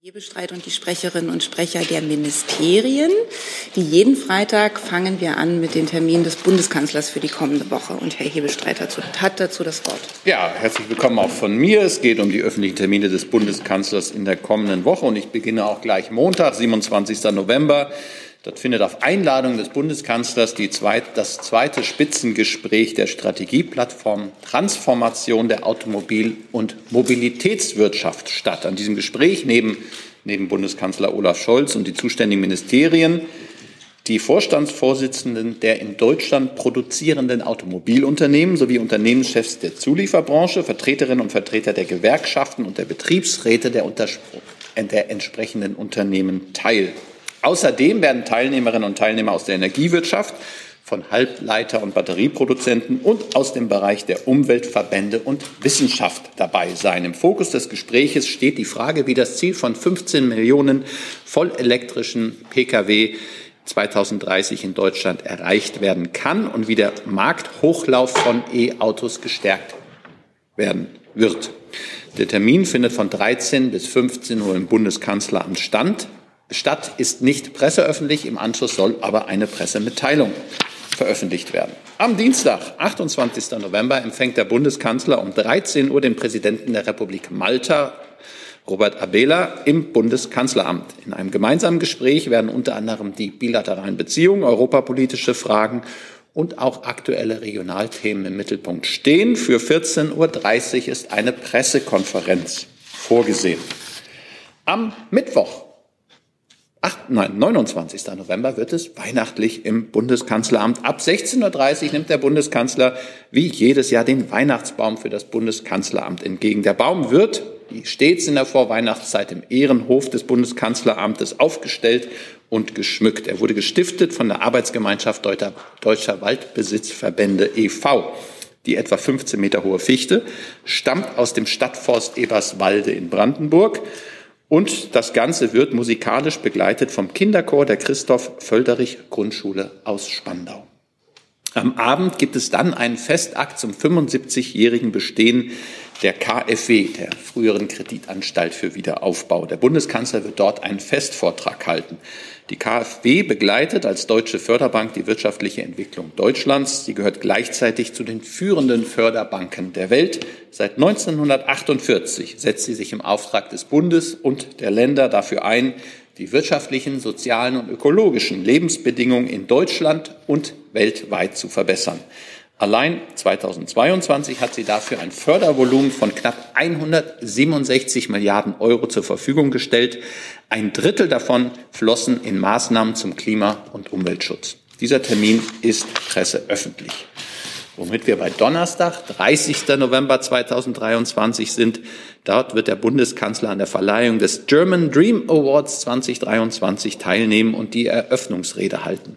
Hebestreit und die Sprecherinnen und Sprecher der Ministerien. Wie jeden Freitag fangen wir an mit den Terminen des Bundeskanzlers für die kommende Woche. Und Herr Hebestreit hat dazu das Wort. Ja, herzlich willkommen auch von mir. Es geht um die öffentlichen Termine des Bundeskanzlers in der kommenden Woche. Und ich beginne auch gleich Montag, 27. November Dort findet auf Einladung des Bundeskanzlers zweit, das zweite Spitzengespräch der Strategieplattform Transformation der Automobil- und Mobilitätswirtschaft statt. An diesem Gespräch neben, neben Bundeskanzler Olaf Scholz und die zuständigen Ministerien die Vorstandsvorsitzenden der in Deutschland produzierenden Automobilunternehmen sowie Unternehmenschefs der Zulieferbranche, Vertreterinnen und Vertreter der Gewerkschaften und der Betriebsräte der, der entsprechenden Unternehmen teil. Außerdem werden Teilnehmerinnen und Teilnehmer aus der Energiewirtschaft, von Halbleiter- und Batterieproduzenten und aus dem Bereich der Umweltverbände und Wissenschaft dabei sein. Im Fokus des Gespräches steht die Frage, wie das Ziel von 15 Millionen vollelektrischen Pkw 2030 in Deutschland erreicht werden kann und wie der Markthochlauf von E-Autos gestärkt werden wird. Der Termin findet von 13 bis 15 Uhr im Bundeskanzleramt stand statt, ist nicht presseöffentlich. Im Anschluss soll aber eine Pressemitteilung veröffentlicht werden. Am Dienstag, 28. November, empfängt der Bundeskanzler um 13 Uhr den Präsidenten der Republik Malta, Robert Abela, im Bundeskanzleramt. In einem gemeinsamen Gespräch werden unter anderem die bilateralen Beziehungen, europapolitische Fragen und auch aktuelle Regionalthemen im Mittelpunkt stehen. Für 14.30 Uhr ist eine Pressekonferenz vorgesehen. Am Mittwoch, 8, nein, 29. November wird es weihnachtlich im Bundeskanzleramt. Ab 16.30 Uhr nimmt der Bundeskanzler wie jedes Jahr den Weihnachtsbaum für das Bundeskanzleramt entgegen. Der Baum wird, wie stets in der Vorweihnachtszeit, im Ehrenhof des Bundeskanzleramtes aufgestellt und geschmückt. Er wurde gestiftet von der Arbeitsgemeinschaft Deutscher, Deutscher Waldbesitzverbände e.V. Die etwa 15 Meter hohe Fichte stammt aus dem Stadtforst Eberswalde in Brandenburg. Und das Ganze wird musikalisch begleitet vom Kinderchor der Christoph Völderich Grundschule aus Spandau. Am Abend gibt es dann einen Festakt zum 75-jährigen Bestehen der KfW, der früheren Kreditanstalt für Wiederaufbau. Der Bundeskanzler wird dort einen Festvortrag halten. Die KfW begleitet als deutsche Förderbank die wirtschaftliche Entwicklung Deutschlands. Sie gehört gleichzeitig zu den führenden Förderbanken der Welt. Seit 1948 setzt sie sich im Auftrag des Bundes und der Länder dafür ein, die wirtschaftlichen, sozialen und ökologischen Lebensbedingungen in Deutschland und weltweit zu verbessern. Allein 2022 hat sie dafür ein Fördervolumen von knapp 167 Milliarden Euro zur Verfügung gestellt. Ein Drittel davon flossen in Maßnahmen zum Klima- und Umweltschutz. Dieser Termin ist presseöffentlich. Womit wir bei Donnerstag, 30. November 2023 sind. Dort wird der Bundeskanzler an der Verleihung des German Dream Awards 2023 teilnehmen und die Eröffnungsrede halten.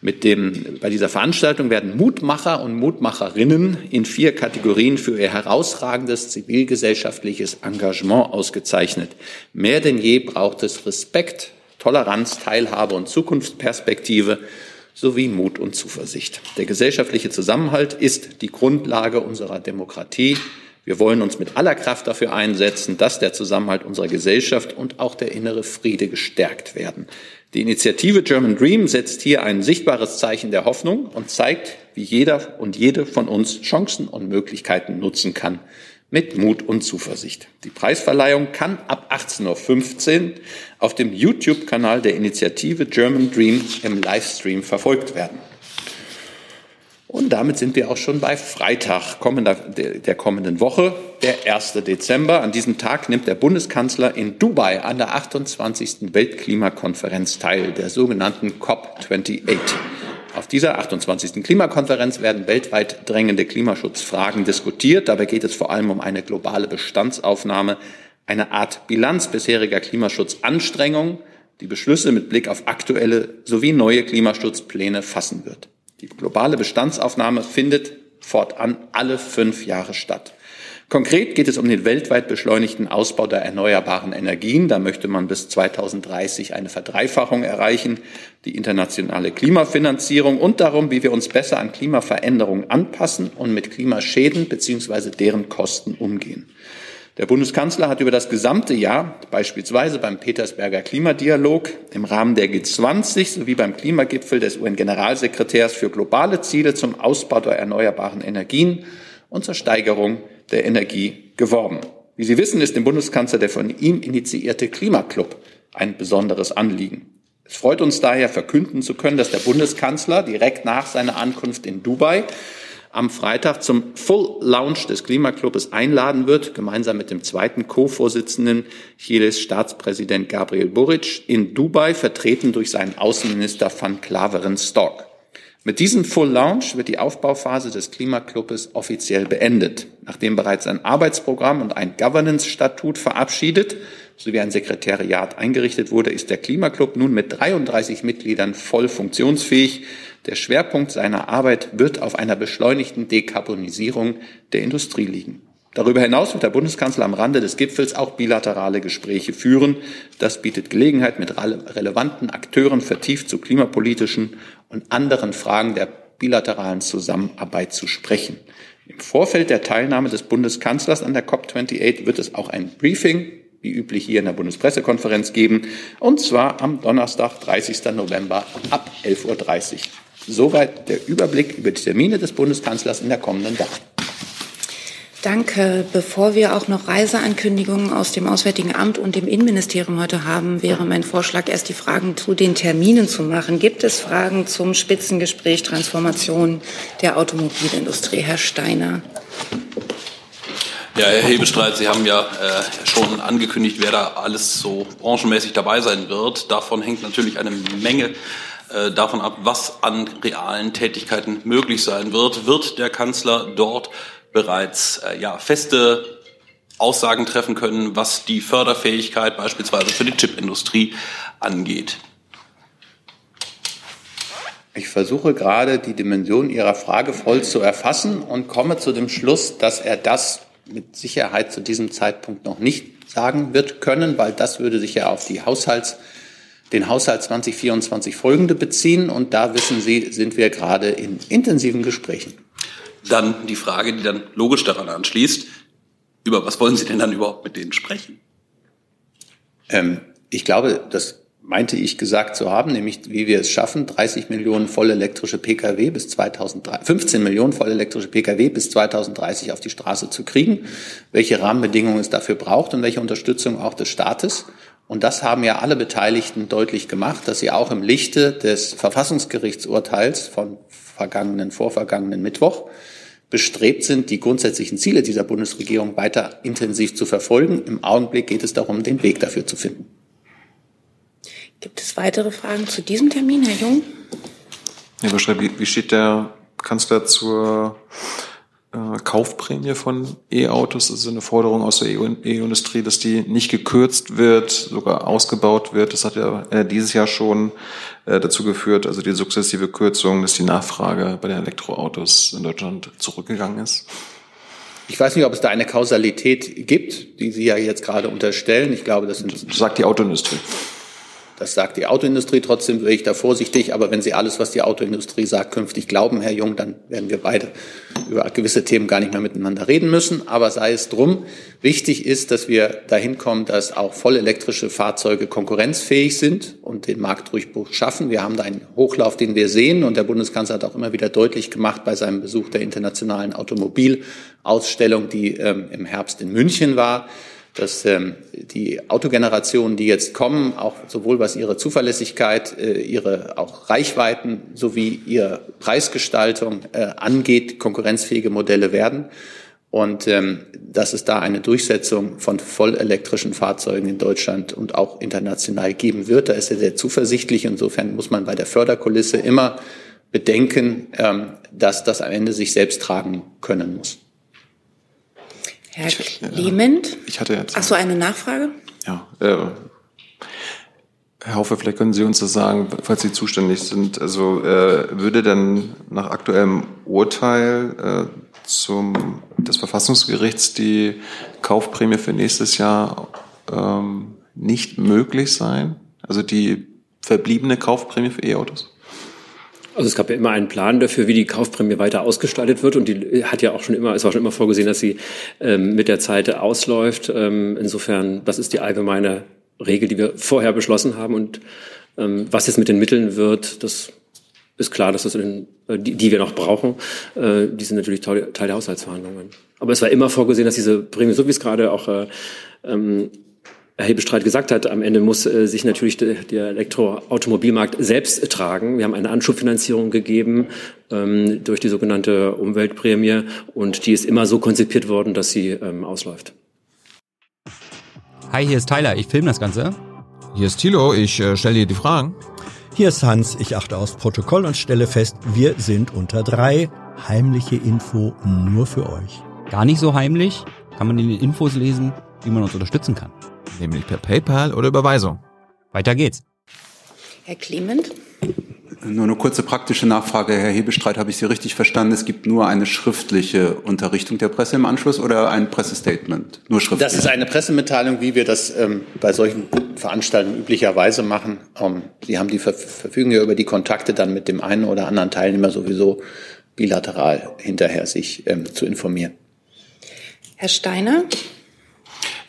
Mit dem, bei dieser Veranstaltung werden Mutmacher und Mutmacherinnen in vier Kategorien für ihr herausragendes zivilgesellschaftliches Engagement ausgezeichnet. Mehr denn je braucht es Respekt, Toleranz, Teilhabe und Zukunftsperspektive sowie Mut und Zuversicht. Der gesellschaftliche Zusammenhalt ist die Grundlage unserer Demokratie. Wir wollen uns mit aller Kraft dafür einsetzen, dass der Zusammenhalt unserer Gesellschaft und auch der innere Friede gestärkt werden. Die Initiative German Dream setzt hier ein sichtbares Zeichen der Hoffnung und zeigt, wie jeder und jede von uns Chancen und Möglichkeiten nutzen kann, mit Mut und Zuversicht. Die Preisverleihung kann ab 18.15 Uhr auf dem YouTube-Kanal der Initiative German Dream im Livestream verfolgt werden. Und damit sind wir auch schon bei Freitag kommender, der kommenden Woche, der 1. Dezember. An diesem Tag nimmt der Bundeskanzler in Dubai an der 28. Weltklimakonferenz teil, der sogenannten COP28. Auf dieser 28. Klimakonferenz werden weltweit drängende Klimaschutzfragen diskutiert. Dabei geht es vor allem um eine globale Bestandsaufnahme, eine Art Bilanz bisheriger Klimaschutzanstrengungen, die Beschlüsse mit Blick auf aktuelle sowie neue Klimaschutzpläne fassen wird. Die globale Bestandsaufnahme findet fortan alle fünf Jahre statt. Konkret geht es um den weltweit beschleunigten Ausbau der erneuerbaren Energien. Da möchte man bis 2030 eine Verdreifachung erreichen, die internationale Klimafinanzierung und darum, wie wir uns besser an Klimaveränderungen anpassen und mit Klimaschäden bzw. deren Kosten umgehen. Der Bundeskanzler hat über das gesamte Jahr, beispielsweise beim Petersberger Klimadialog, im Rahmen der G20 sowie beim Klimagipfel des UN-Generalsekretärs für globale Ziele zum Ausbau der erneuerbaren Energien und zur Steigerung der Energie geworben. Wie Sie wissen, ist dem Bundeskanzler der von ihm initiierte Klimaclub ein besonderes Anliegen. Es freut uns daher verkünden zu können, dass der Bundeskanzler direkt nach seiner Ankunft in Dubai am Freitag zum Full Launch des Klimaclubes einladen wird, gemeinsam mit dem zweiten Co-Vorsitzenden Chiles Staatspräsident Gabriel Boric in Dubai, vertreten durch seinen Außenminister van Klaveren Stork. Mit diesem Full Launch wird die Aufbauphase des Klimaclubes offiziell beendet. Nachdem bereits ein Arbeitsprogramm und ein Governance-Statut verabschiedet sowie ein Sekretariat eingerichtet wurde, ist der Klimaclub nun mit 33 Mitgliedern voll funktionsfähig. Der Schwerpunkt seiner Arbeit wird auf einer beschleunigten Dekarbonisierung der Industrie liegen. Darüber hinaus wird der Bundeskanzler am Rande des Gipfels auch bilaterale Gespräche führen. Das bietet Gelegenheit, mit relevanten Akteuren vertieft zu klimapolitischen und anderen Fragen der bilateralen Zusammenarbeit zu sprechen. Im Vorfeld der Teilnahme des Bundeskanzlers an der COP28 wird es auch ein Briefing, wie üblich hier in der Bundespressekonferenz, geben, und zwar am Donnerstag, 30. November ab 11.30 Uhr. Soweit der Überblick über die Termine des Bundeskanzlers in der kommenden Woche. Danke. Bevor wir auch noch Reiseankündigungen aus dem Auswärtigen Amt und dem Innenministerium heute haben, wäre mein Vorschlag, erst die Fragen zu den Terminen zu machen. Gibt es Fragen zum Spitzengespräch Transformation der Automobilindustrie? Herr Steiner. Ja, Herr Hebestreit, Sie haben ja äh, schon angekündigt, wer da alles so branchenmäßig dabei sein wird. Davon hängt natürlich eine Menge äh, davon ab, was an realen Tätigkeiten möglich sein wird. Wird der Kanzler dort bereits äh, ja, feste Aussagen treffen können, was die Förderfähigkeit beispielsweise für die Chipindustrie angeht. Ich versuche gerade die Dimension Ihrer Frage voll zu erfassen und komme zu dem Schluss, dass er das mit Sicherheit zu diesem Zeitpunkt noch nicht sagen wird können, weil das würde sich ja auf die Haushalts, den Haushalt 2024 folgende beziehen. Und da wissen Sie, sind wir gerade in intensiven Gesprächen. Dann die Frage, die dann logisch daran anschließt, über was wollen Sie denn dann überhaupt mit denen sprechen? Ähm, ich glaube, das meinte ich gesagt zu haben, nämlich wie wir es schaffen, 30 Millionen voll elektrische Pkw bis 2030, 15 Millionen voll elektrische Pkw bis 2030 auf die Straße zu kriegen, welche Rahmenbedingungen es dafür braucht und welche Unterstützung auch des Staates. Und das haben ja alle Beteiligten deutlich gemacht, dass sie auch im Lichte des Verfassungsgerichtsurteils von vergangenen, vorvergangenen Mittwoch bestrebt sind, die grundsätzlichen Ziele dieser Bundesregierung weiter intensiv zu verfolgen. Im Augenblick geht es darum, den Weg dafür zu finden. Gibt es weitere Fragen zu diesem Termin, Herr Jung? Herr Beschreib, wie steht der Kanzler zur äh, Kaufprämie von E-Autos? Das ist eine Forderung aus der E-Industrie, dass die nicht gekürzt wird, sogar ausgebaut wird. Das hat ja äh, dieses Jahr schon äh, dazu geführt, also die sukzessive Kürzung, dass die Nachfrage bei den Elektroautos in Deutschland zurückgegangen ist. Ich weiß nicht, ob es da eine Kausalität gibt, die Sie ja jetzt gerade unterstellen. Ich glaube, das sind. Das sagt die Autoindustrie. Das sagt die Autoindustrie, trotzdem wäre ich da vorsichtig. Aber wenn Sie alles, was die Autoindustrie sagt, künftig glauben, Herr Jung, dann werden wir beide über gewisse Themen gar nicht mehr miteinander reden müssen. Aber sei es drum, wichtig ist, dass wir dahin kommen, dass auch vollelektrische Fahrzeuge konkurrenzfähig sind und den Marktdurchbruch schaffen. Wir haben da einen Hochlauf, den wir sehen. Und der Bundeskanzler hat auch immer wieder deutlich gemacht bei seinem Besuch der internationalen Automobilausstellung, die ähm, im Herbst in München war, dass ähm, die Autogenerationen, die jetzt kommen, auch sowohl was ihre Zuverlässigkeit, äh, ihre auch Reichweiten sowie ihre Preisgestaltung äh, angeht, konkurrenzfähige Modelle werden. Und ähm, dass es da eine Durchsetzung von vollelektrischen Fahrzeugen in Deutschland und auch international geben wird. Da ist er sehr zuversichtlich. Insofern muss man bei der Förderkulisse immer bedenken, ähm, dass das am Ende sich selbst tragen können muss. Herr Clement? Ich hatte jetzt. Ach so, eine Nachfrage? Ja. Äh, Herr Haufe, vielleicht können Sie uns das sagen, falls Sie zuständig sind. Also äh, würde denn nach aktuellem Urteil äh, zum, des Verfassungsgerichts die Kaufprämie für nächstes Jahr ähm, nicht möglich sein? Also die verbliebene Kaufprämie für E-Autos? Also es gab ja immer einen Plan dafür, wie die Kaufprämie weiter ausgestaltet wird und die hat ja auch schon immer, ist auch schon immer vorgesehen, dass sie ähm, mit der Zeit ausläuft. Ähm, insofern, das ist die allgemeine Regel, die wir vorher beschlossen haben und ähm, was jetzt mit den Mitteln wird, das ist klar, dass das in, äh, die, die wir noch brauchen, äh, die sind natürlich Teil, Teil der Haushaltsverhandlungen. Aber es war immer vorgesehen, dass diese Prämie, so wie es gerade auch äh, ähm, Herr Hebestreit gesagt hat, am Ende muss äh, sich natürlich de, der Elektroautomobilmarkt selbst tragen. Wir haben eine Anschubfinanzierung gegeben ähm, durch die sogenannte Umweltprämie und die ist immer so konzipiert worden, dass sie ähm, ausläuft. Hi, hier ist Tyler, ich filme das Ganze. Hier ist Thilo, ich äh, stelle dir die Fragen. Hier ist Hans, ich achte aufs Protokoll und stelle fest, wir sind unter drei. Heimliche Info nur für euch. Gar nicht so heimlich, kann man in den Infos lesen, wie man uns unterstützen kann. Nämlich per PayPal oder Überweisung. Weiter geht's. Herr Clement? Nur eine kurze praktische Nachfrage, Herr Hebestreit, habe ich Sie richtig verstanden? Es gibt nur eine schriftliche Unterrichtung der Presse im Anschluss oder ein Pressestatement? Nur schriftlich? Das ist eine Pressemitteilung, wie wir das ähm, bei solchen Veranstaltungen üblicherweise machen. Ähm, Sie haben die Ver verfügen ja über die Kontakte dann mit dem einen oder anderen Teilnehmer sowieso bilateral hinterher sich ähm, zu informieren. Herr Steiner?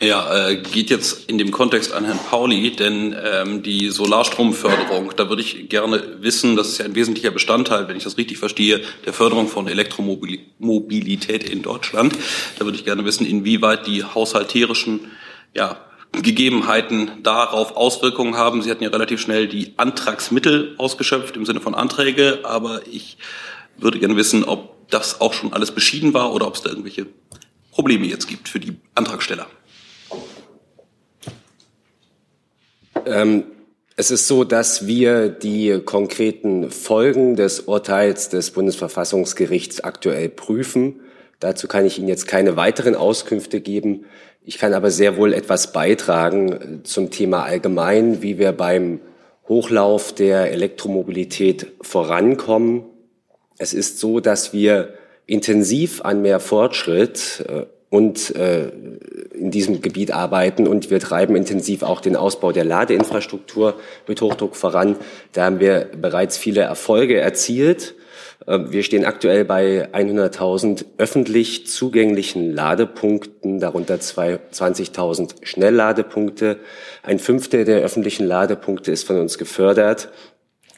Ja, äh, geht jetzt in dem Kontext an Herrn Pauli, denn ähm, die Solarstromförderung, da würde ich gerne wissen, das ist ja ein wesentlicher Bestandteil, wenn ich das richtig verstehe, der Förderung von Elektromobilität in Deutschland. Da würde ich gerne wissen, inwieweit die haushalterischen ja, Gegebenheiten darauf Auswirkungen haben. Sie hatten ja relativ schnell die Antragsmittel ausgeschöpft im Sinne von Anträge, aber ich würde gerne wissen, ob das auch schon alles beschieden war oder ob es da irgendwelche Probleme jetzt gibt für die Antragsteller. Ähm, es ist so, dass wir die konkreten Folgen des Urteils des Bundesverfassungsgerichts aktuell prüfen. Dazu kann ich Ihnen jetzt keine weiteren Auskünfte geben. Ich kann aber sehr wohl etwas beitragen äh, zum Thema allgemein, wie wir beim Hochlauf der Elektromobilität vorankommen. Es ist so, dass wir intensiv an mehr Fortschritt äh, und äh, in diesem Gebiet arbeiten und wir treiben intensiv auch den Ausbau der Ladeinfrastruktur mit Hochdruck voran. Da haben wir bereits viele Erfolge erzielt. Äh, wir stehen aktuell bei 100.000 öffentlich zugänglichen Ladepunkten, darunter 20.000 Schnellladepunkte. Ein Fünftel der öffentlichen Ladepunkte ist von uns gefördert.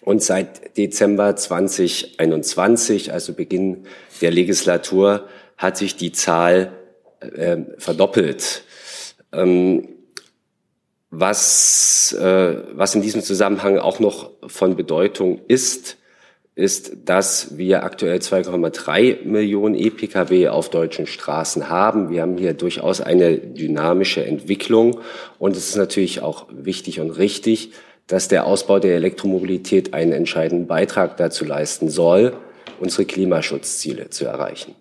Und seit Dezember 2021, also Beginn der Legislatur, hat sich die Zahl äh, verdoppelt. Ähm, was, äh, was in diesem Zusammenhang auch noch von Bedeutung ist, ist, dass wir aktuell 2,3 Millionen E-Pkw auf deutschen Straßen haben. Wir haben hier durchaus eine dynamische Entwicklung und es ist natürlich auch wichtig und richtig, dass der Ausbau der Elektromobilität einen entscheidenden Beitrag dazu leisten soll, unsere Klimaschutzziele zu erreichen.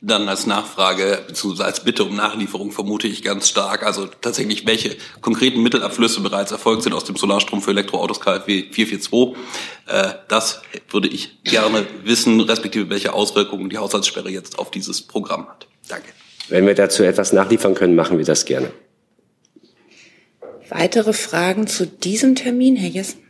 Dann als Nachfrage bzw. als Bitte um Nachlieferung vermute ich ganz stark, also tatsächlich welche konkreten Mittelabflüsse bereits erfolgt sind aus dem Solarstrom für Elektroautos KfW 442. Äh, das würde ich gerne wissen, respektive welche Auswirkungen die Haushaltssperre jetzt auf dieses Programm hat. Danke. Wenn wir dazu etwas nachliefern können, machen wir das gerne. Weitere Fragen zu diesem Termin, Herr Jessen?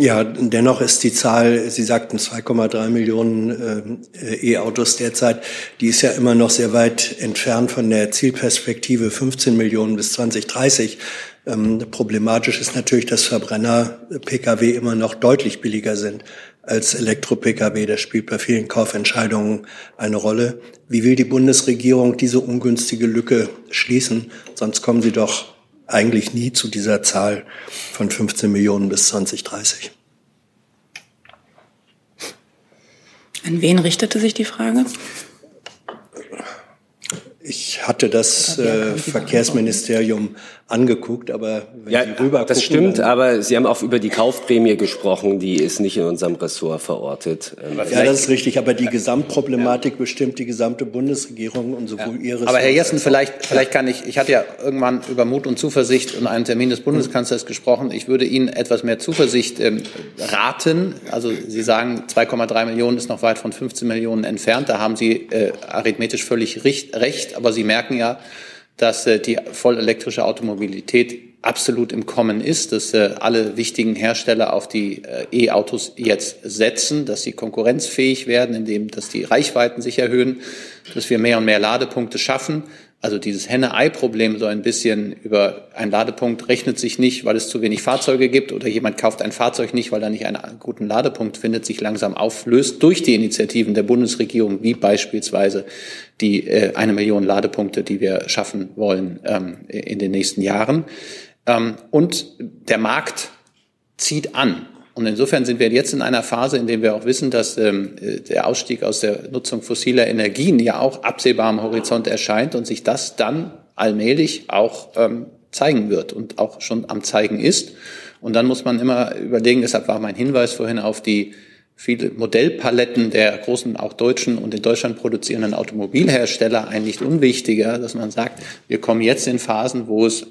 Ja, dennoch ist die Zahl, Sie sagten 2,3 Millionen äh, E-Autos derzeit, die ist ja immer noch sehr weit entfernt von der Zielperspektive 15 Millionen bis 2030. Ähm, problematisch ist natürlich, dass Verbrenner-Pkw immer noch deutlich billiger sind als Elektro-Pkw. Das spielt bei vielen Kaufentscheidungen eine Rolle. Wie will die Bundesregierung diese ungünstige Lücke schließen? Sonst kommen Sie doch eigentlich nie zu dieser Zahl von 15 Millionen bis 2030. An wen richtete sich die Frage? Ich hatte das äh, Verkehrsministerium angeguckt, aber wenn ja, Sie rüber das stimmt, aber Sie haben auch über die Kaufprämie gesprochen, die ist nicht in unserem Ressort verortet. Ähm, ja, das ist richtig, aber die Gesamtproblematik ja. bestimmt die gesamte Bundesregierung und sowohl ja. Ihre. Aber Herr Jessen, vielleicht, vielleicht kann ich, ich hatte ja irgendwann über Mut und Zuversicht und einen Termin des Bundeskanzlers gesprochen. Ich würde Ihnen etwas mehr Zuversicht ähm, raten. Also Sie sagen, 2,3 Millionen ist noch weit von 15 Millionen entfernt. Da haben Sie äh, arithmetisch völlig recht, aber Sie merken ja, dass äh, die vollelektrische Automobilität absolut im Kommen ist, dass äh, alle wichtigen Hersteller auf die äh, E-Autos jetzt setzen, dass sie konkurrenzfähig werden, indem dass die Reichweiten sich erhöhen, dass wir mehr und mehr Ladepunkte schaffen. Also dieses Henne-Ei-Problem so ein bisschen über ein Ladepunkt rechnet sich nicht, weil es zu wenig Fahrzeuge gibt oder jemand kauft ein Fahrzeug nicht, weil er nicht einen guten Ladepunkt findet, sich langsam auflöst durch die Initiativen der Bundesregierung, wie beispielsweise die äh, eine Million Ladepunkte, die wir schaffen wollen ähm, in den nächsten Jahren. Ähm, und der Markt zieht an. Und insofern sind wir jetzt in einer Phase, in der wir auch wissen, dass ähm, der Ausstieg aus der Nutzung fossiler Energien ja auch absehbar am Horizont erscheint und sich das dann allmählich auch ähm, zeigen wird und auch schon am zeigen ist. Und dann muss man immer überlegen, deshalb war mein Hinweis vorhin auf die viele Modellpaletten der großen, auch deutschen und in Deutschland produzierenden Automobilhersteller ein nicht unwichtiger, dass man sagt, wir kommen jetzt in Phasen, wo es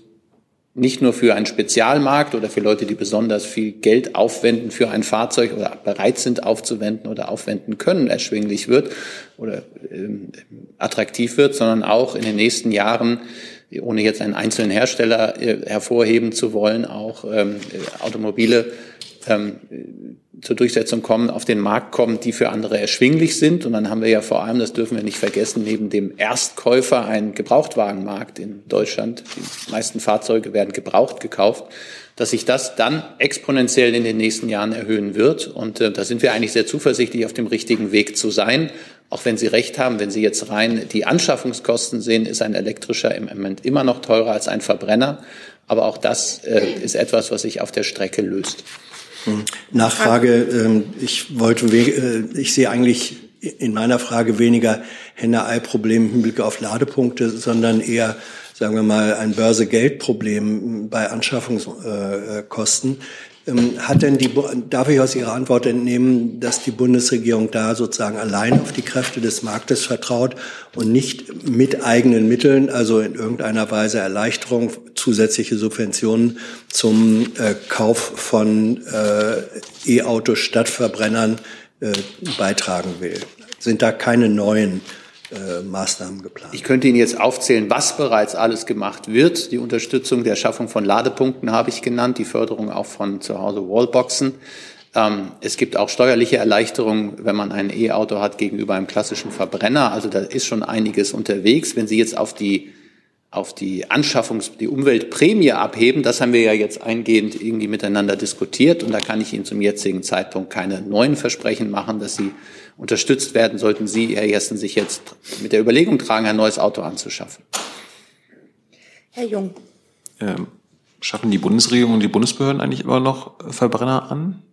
nicht nur für einen Spezialmarkt oder für Leute, die besonders viel Geld aufwenden für ein Fahrzeug oder bereit sind aufzuwenden oder aufwenden können, erschwinglich wird oder ähm, attraktiv wird, sondern auch in den nächsten Jahren ohne jetzt einen einzelnen Hersteller äh, hervorheben zu wollen, auch ähm, Automobile ähm, zur Durchsetzung kommen, auf den Markt kommen, die für andere erschwinglich sind. Und dann haben wir ja vor allem, das dürfen wir nicht vergessen, neben dem Erstkäufer einen Gebrauchtwagenmarkt in Deutschland. Die meisten Fahrzeuge werden gebraucht gekauft, dass sich das dann exponentiell in den nächsten Jahren erhöhen wird. Und äh, da sind wir eigentlich sehr zuversichtlich, auf dem richtigen Weg zu sein. Auch wenn Sie recht haben, wenn Sie jetzt rein die Anschaffungskosten sehen, ist ein elektrischer im Moment immer noch teurer als ein Verbrenner. Aber auch das äh, ist etwas, was sich auf der Strecke löst. Nachfrage. Ähm, ich wollte, äh, ich sehe eigentlich in meiner Frage weniger Henne-Ei-Problem im Hinblick auf Ladepunkte, sondern eher, sagen wir mal, ein Börse-Geld-Problem bei Anschaffungskosten. Ähm, hat denn die, darf ich aus Ihrer Antwort entnehmen, dass die Bundesregierung da sozusagen allein auf die Kräfte des Marktes vertraut und nicht mit eigenen Mitteln, also in irgendeiner Weise Erleichterung, zusätzliche Subventionen zum äh, Kauf von äh, E-Autos statt Verbrennern äh, beitragen will? Sind da keine neuen äh, Maßnahmen geplant. Ich könnte Ihnen jetzt aufzählen, was bereits alles gemacht wird. Die Unterstützung der Schaffung von Ladepunkten habe ich genannt, die Förderung auch von zu Hause Wallboxen. Ähm, es gibt auch steuerliche Erleichterungen, wenn man ein E-Auto hat gegenüber einem klassischen Verbrenner. Also da ist schon einiges unterwegs. Wenn Sie jetzt auf die auf die Anschaffungs-, die Umweltprämie abheben, das haben wir ja jetzt eingehend irgendwie miteinander diskutiert und da kann ich Ihnen zum jetzigen Zeitpunkt keine neuen Versprechen machen, dass Sie unterstützt werden, sollten Sie, Herr Jessen, sich jetzt mit der Überlegung tragen, ein neues Auto anzuschaffen. Herr Jung. Ähm, schaffen die Bundesregierung und die Bundesbehörden eigentlich immer noch Verbrenner an?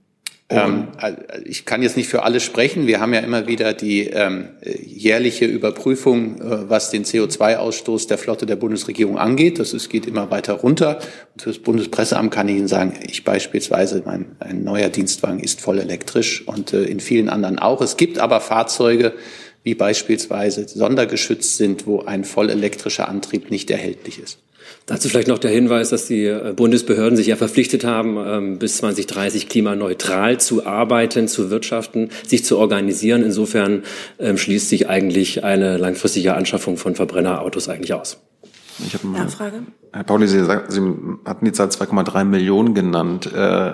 Ähm, also ich kann jetzt nicht für alle sprechen. Wir haben ja immer wieder die ähm, jährliche Überprüfung, äh, was den CO2-Ausstoß der Flotte der Bundesregierung angeht. Das ist, geht immer weiter runter. Und für das Bundespresseamt kann ich Ihnen sagen, ich beispielsweise, mein ein neuer Dienstwagen ist voll elektrisch und äh, in vielen anderen auch. Es gibt aber Fahrzeuge, wie beispielsweise sondergeschützt sind, wo ein voll elektrischer Antrieb nicht erhältlich ist. Dazu vielleicht noch der Hinweis, dass die äh, Bundesbehörden sich ja verpflichtet haben, ähm, bis 2030 klimaneutral zu arbeiten, zu wirtschaften, sich zu organisieren. Insofern ähm, schließt sich eigentlich eine langfristige Anschaffung von Verbrennerautos eigentlich aus. Ich habe Nachfrage? Herr Pauli, Sie, Sie hatten die Zahl 2,3 Millionen genannt. Äh,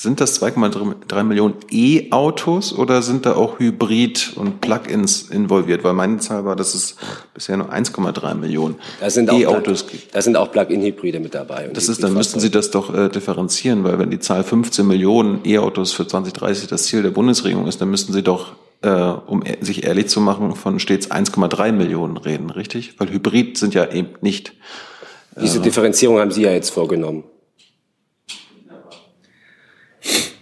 sind das 2,3 Millionen E-Autos oder sind da auch Hybrid- und Plug-ins involviert? Weil meine Zahl war, dass es bisher nur 1,3 Millionen E-Autos gibt. Da sind auch Plug-in-Hybride mit dabei. Das ist, dann müssten Sie das doch äh, differenzieren, weil wenn die Zahl 15 Millionen E-Autos für 2030 das Ziel der Bundesregierung ist, dann müssten Sie doch, äh, um e sich ehrlich zu machen, von stets 1,3 Millionen reden, richtig? Weil Hybrid sind ja eben nicht. Äh, Diese Differenzierung haben Sie ja jetzt vorgenommen.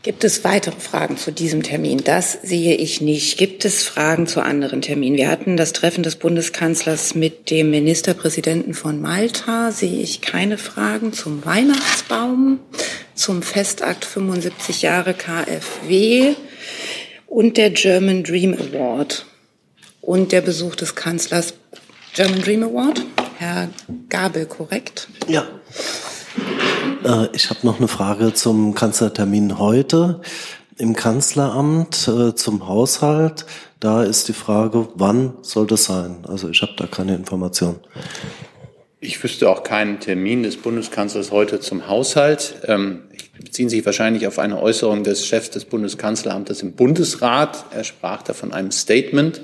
Gibt es weitere Fragen zu diesem Termin? Das sehe ich nicht. Gibt es Fragen zu anderen Terminen? Wir hatten das Treffen des Bundeskanzlers mit dem Ministerpräsidenten von Malta. Sehe ich keine Fragen zum Weihnachtsbaum, zum Festakt 75 Jahre KfW und der German Dream Award und der Besuch des Kanzlers German Dream Award. Herr Gabel, korrekt? Ja. Äh, ich habe noch eine Frage zum Kanzlertermin heute. Im Kanzleramt äh, zum Haushalt, da ist die Frage, wann soll das sein? Also ich habe da keine Information. Ich wüsste auch keinen Termin des Bundeskanzlers heute zum Haushalt. Ähm, beziehen sich wahrscheinlich auf eine Äußerung des Chefs des Bundeskanzleramtes im Bundesrat. Er sprach da von einem Statement.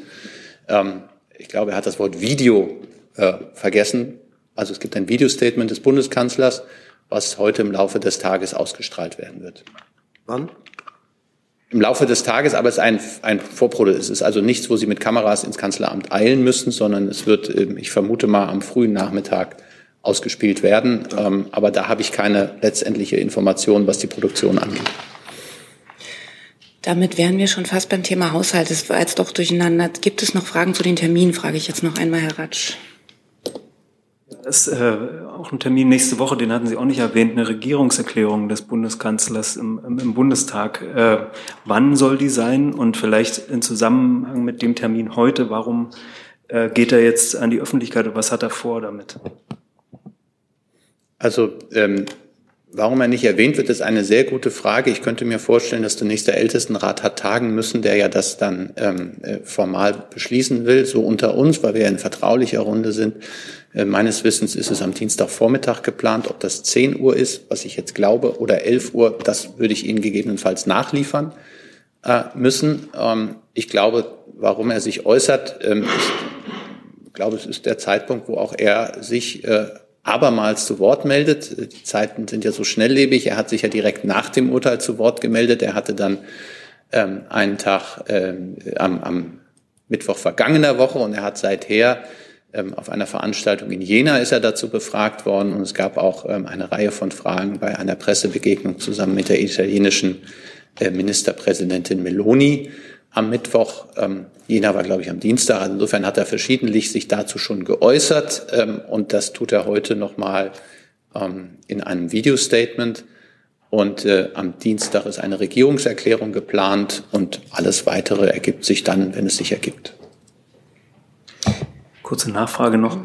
Ähm, ich glaube, er hat das Wort Video äh, vergessen. Also es gibt ein Videostatement des Bundeskanzlers, was heute im Laufe des Tages ausgestrahlt werden wird. Wann? Im Laufe des Tages, aber es ist ein, ein Vorprodukt. Es ist also nichts, wo Sie mit Kameras ins Kanzleramt eilen müssen, sondern es wird, ähm, ich vermute mal, am frühen Nachmittag ausgespielt werden. Ähm, aber da habe ich keine letztendliche Information, was die Produktion angeht. Damit wären wir schon fast beim Thema Haushalt. Es war jetzt doch durcheinander. Gibt es noch Fragen zu den Terminen, frage ich jetzt noch einmal, Herr Ratsch. Ist äh, auch ein Termin nächste Woche, den hatten Sie auch nicht erwähnt, eine Regierungserklärung des Bundeskanzlers im, im, im Bundestag. Äh, wann soll die sein? Und vielleicht in Zusammenhang mit dem Termin heute, warum äh, geht er jetzt an die Öffentlichkeit und was hat er vor damit? Also ähm, warum er nicht erwähnt wird, ist eine sehr gute Frage. Ich könnte mir vorstellen, dass der nächste Ältestenrat hat tagen müssen, der ja das dann ähm, äh, formal beschließen will, so unter uns, weil wir in vertraulicher Runde sind. Äh, meines Wissens ist es am Dienstagvormittag geplant. Ob das 10 Uhr ist, was ich jetzt glaube, oder 11 Uhr, das würde ich Ihnen gegebenenfalls nachliefern äh, müssen. Ähm, ich glaube, warum er sich äußert, ähm, ich glaube, es ist der Zeitpunkt, wo auch er sich äh, abermals zu Wort meldet. Die Zeiten sind ja so schnelllebig. Er hat sich ja direkt nach dem Urteil zu Wort gemeldet. Er hatte dann ähm, einen Tag ähm, am, am Mittwoch vergangener Woche und er hat seither ähm, auf einer Veranstaltung in Jena ist er dazu befragt worden und es gab auch ähm, eine Reihe von Fragen bei einer Pressebegegnung zusammen mit der italienischen äh, Ministerpräsidentin Meloni am Mittwoch. Ähm, Jena war, glaube ich, am Dienstag. Also insofern hat er verschiedentlich sich dazu schon geäußert ähm, und das tut er heute nochmal ähm, in einem Videostatement. Und äh, am Dienstag ist eine Regierungserklärung geplant und alles Weitere ergibt sich dann, wenn es sich ergibt. Kurze Nachfrage noch.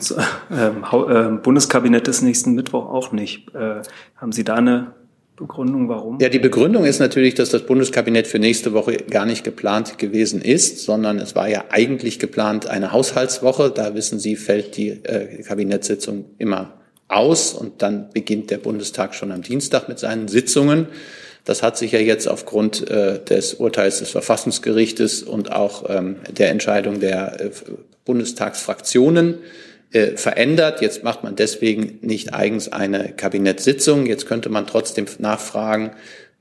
Ähm, äh, Bundeskabinett ist nächsten Mittwoch auch nicht. Äh, haben Sie da eine Begründung, warum? Ja, die Begründung ist natürlich, dass das Bundeskabinett für nächste Woche gar nicht geplant gewesen ist, sondern es war ja eigentlich geplant eine Haushaltswoche. Da wissen Sie, fällt die äh, Kabinettssitzung immer aus und dann beginnt der Bundestag schon am Dienstag mit seinen Sitzungen. Das hat sich ja jetzt aufgrund äh, des Urteils des Verfassungsgerichtes und auch ähm, der Entscheidung der äh, Bundestagsfraktionen äh, verändert. Jetzt macht man deswegen nicht eigens eine Kabinettssitzung. Jetzt könnte man trotzdem nachfragen,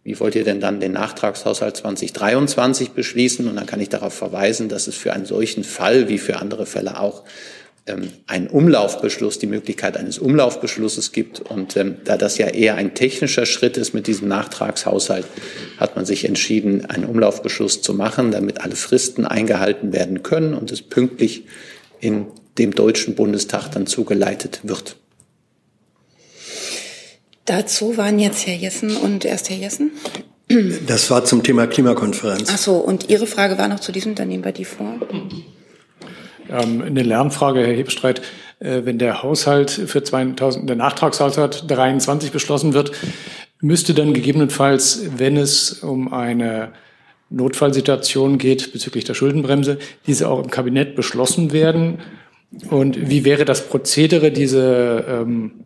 wie wollt ihr denn dann den Nachtragshaushalt 2023 beschließen? Und dann kann ich darauf verweisen, dass es für einen solchen Fall wie für andere Fälle auch ähm, einen Umlaufbeschluss, die Möglichkeit eines Umlaufbeschlusses gibt. Und ähm, da das ja eher ein technischer Schritt ist mit diesem Nachtragshaushalt, hat man sich entschieden, einen Umlaufbeschluss zu machen, damit alle Fristen eingehalten werden können und es pünktlich in dem Deutschen Bundestag dann zugeleitet wird. Dazu waren jetzt Herr Jessen und erst Herr Jessen. Das war zum Thema Klimakonferenz. Ach so, und Ihre Frage war noch zu diesem, dann nehmen wir die vor. Ähm, eine Lernfrage, Herr Hebstreit. Äh, wenn der Haushalt für 2000, der Nachtragshaushalt 23 beschlossen wird, müsste dann gegebenenfalls, wenn es um eine Notfallsituation geht bezüglich der Schuldenbremse, diese auch im Kabinett beschlossen werden und wie wäre das Prozedere, diese, ähm,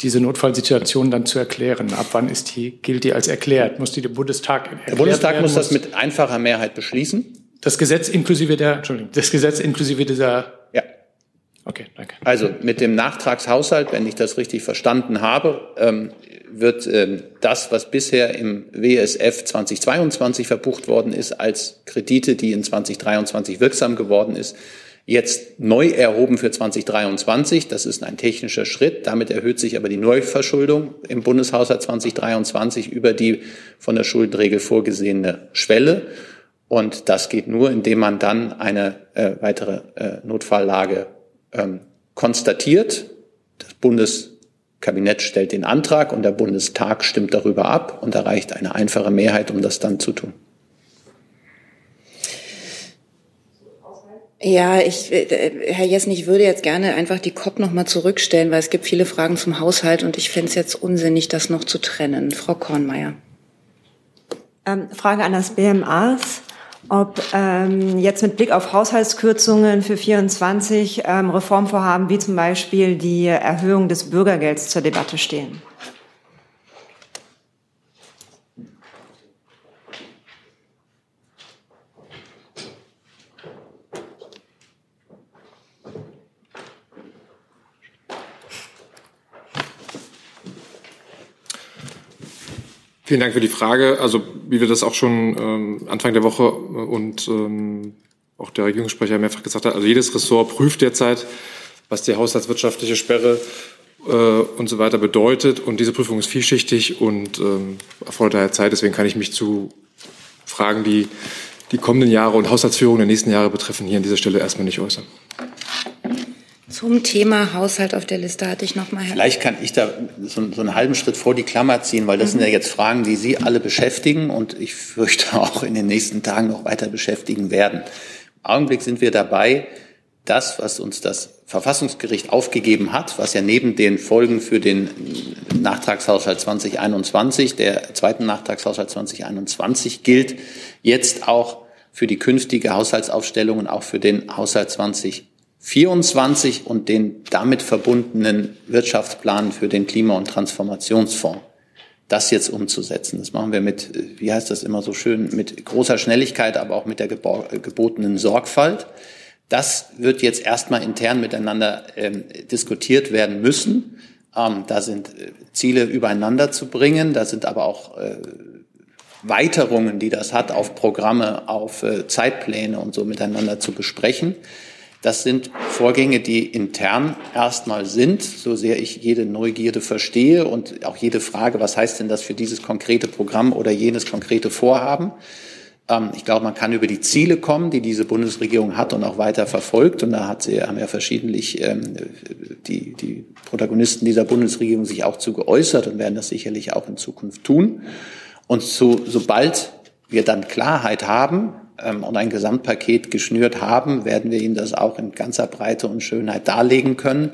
diese Notfallsituation dann zu erklären? Ab wann ist die, gilt die als erklärt? Muss die der Bundestag erklären? Der Bundestag werden? muss das mit einfacher Mehrheit beschließen. Das Gesetz inklusive der, Entschuldigung, das Gesetz inklusive dieser. Ja. Okay, danke. Also mit dem Nachtragshaushalt, wenn ich das richtig verstanden habe, ähm, wird ähm, das, was bisher im WSF 2022 verbucht worden ist, als Kredite, die in 2023 wirksam geworden ist, jetzt neu erhoben für 2023. Das ist ein technischer Schritt. Damit erhöht sich aber die Neuverschuldung im Bundeshaushalt 2023 über die von der Schuldenregel vorgesehene Schwelle. Und das geht nur, indem man dann eine äh, weitere äh, Notfalllage ähm, konstatiert. Das Bundeskabinett stellt den Antrag und der Bundestag stimmt darüber ab und erreicht eine einfache Mehrheit, um das dann zu tun. Ja, ich, äh, Herr Jessen, ich würde jetzt gerne einfach die COP noch mal zurückstellen, weil es gibt viele Fragen zum Haushalt und ich fände es jetzt unsinnig, das noch zu trennen. Frau Kornmeier. Ähm, Frage an das BMAs. ob ähm, jetzt mit Blick auf Haushaltskürzungen für 24 ähm, Reformvorhaben wie zum Beispiel die Erhöhung des Bürgergelds zur Debatte stehen. Vielen Dank für die Frage. Also wie wir das auch schon ähm, Anfang der Woche und ähm, auch der Regierungssprecher mehrfach gesagt hat, also jedes Ressort prüft derzeit, was die haushaltswirtschaftliche Sperre äh, und so weiter bedeutet. Und diese Prüfung ist vielschichtig und ähm, erfordert daher Zeit. Deswegen kann ich mich zu Fragen, die die kommenden Jahre und Haushaltsführung der nächsten Jahre betreffen, hier an dieser Stelle erstmal nicht äußern. Zum Thema Haushalt auf der Liste hatte ich noch mal. Vielleicht kann ich da so, so, einen halben Schritt vor die Klammer ziehen, weil das mhm. sind ja jetzt Fragen, die Sie alle beschäftigen und ich fürchte auch in den nächsten Tagen noch weiter beschäftigen werden. Im Augenblick sind wir dabei, das, was uns das Verfassungsgericht aufgegeben hat, was ja neben den Folgen für den Nachtragshaushalt 2021, der zweiten Nachtragshaushalt 2021 gilt, jetzt auch für die künftige Haushaltsaufstellung und auch für den Haushalt 20 24 und den damit verbundenen Wirtschaftsplan für den Klima- und Transformationsfonds. Das jetzt umzusetzen. Das machen wir mit, wie heißt das immer so schön, mit großer Schnelligkeit, aber auch mit der gebotenen Sorgfalt. Das wird jetzt erstmal intern miteinander ähm, diskutiert werden müssen. Ähm, da sind äh, Ziele übereinander zu bringen. Da sind aber auch äh, Weiterungen, die das hat, auf Programme, auf äh, Zeitpläne und so miteinander zu besprechen. Das sind Vorgänge, die intern erstmal sind, so sehr ich jede Neugierde verstehe und auch jede Frage, was heißt denn das für dieses konkrete Programm oder jenes konkrete Vorhaben. Ähm, ich glaube, man kann über die Ziele kommen, die diese Bundesregierung hat und auch weiter verfolgt. Und da hat sie, haben ja verschiedentlich ähm, die, die Protagonisten dieser Bundesregierung sich auch zu geäußert und werden das sicherlich auch in Zukunft tun. Und so, sobald wir dann Klarheit haben, und ein Gesamtpaket geschnürt haben, werden wir Ihnen das auch in ganzer Breite und Schönheit darlegen können.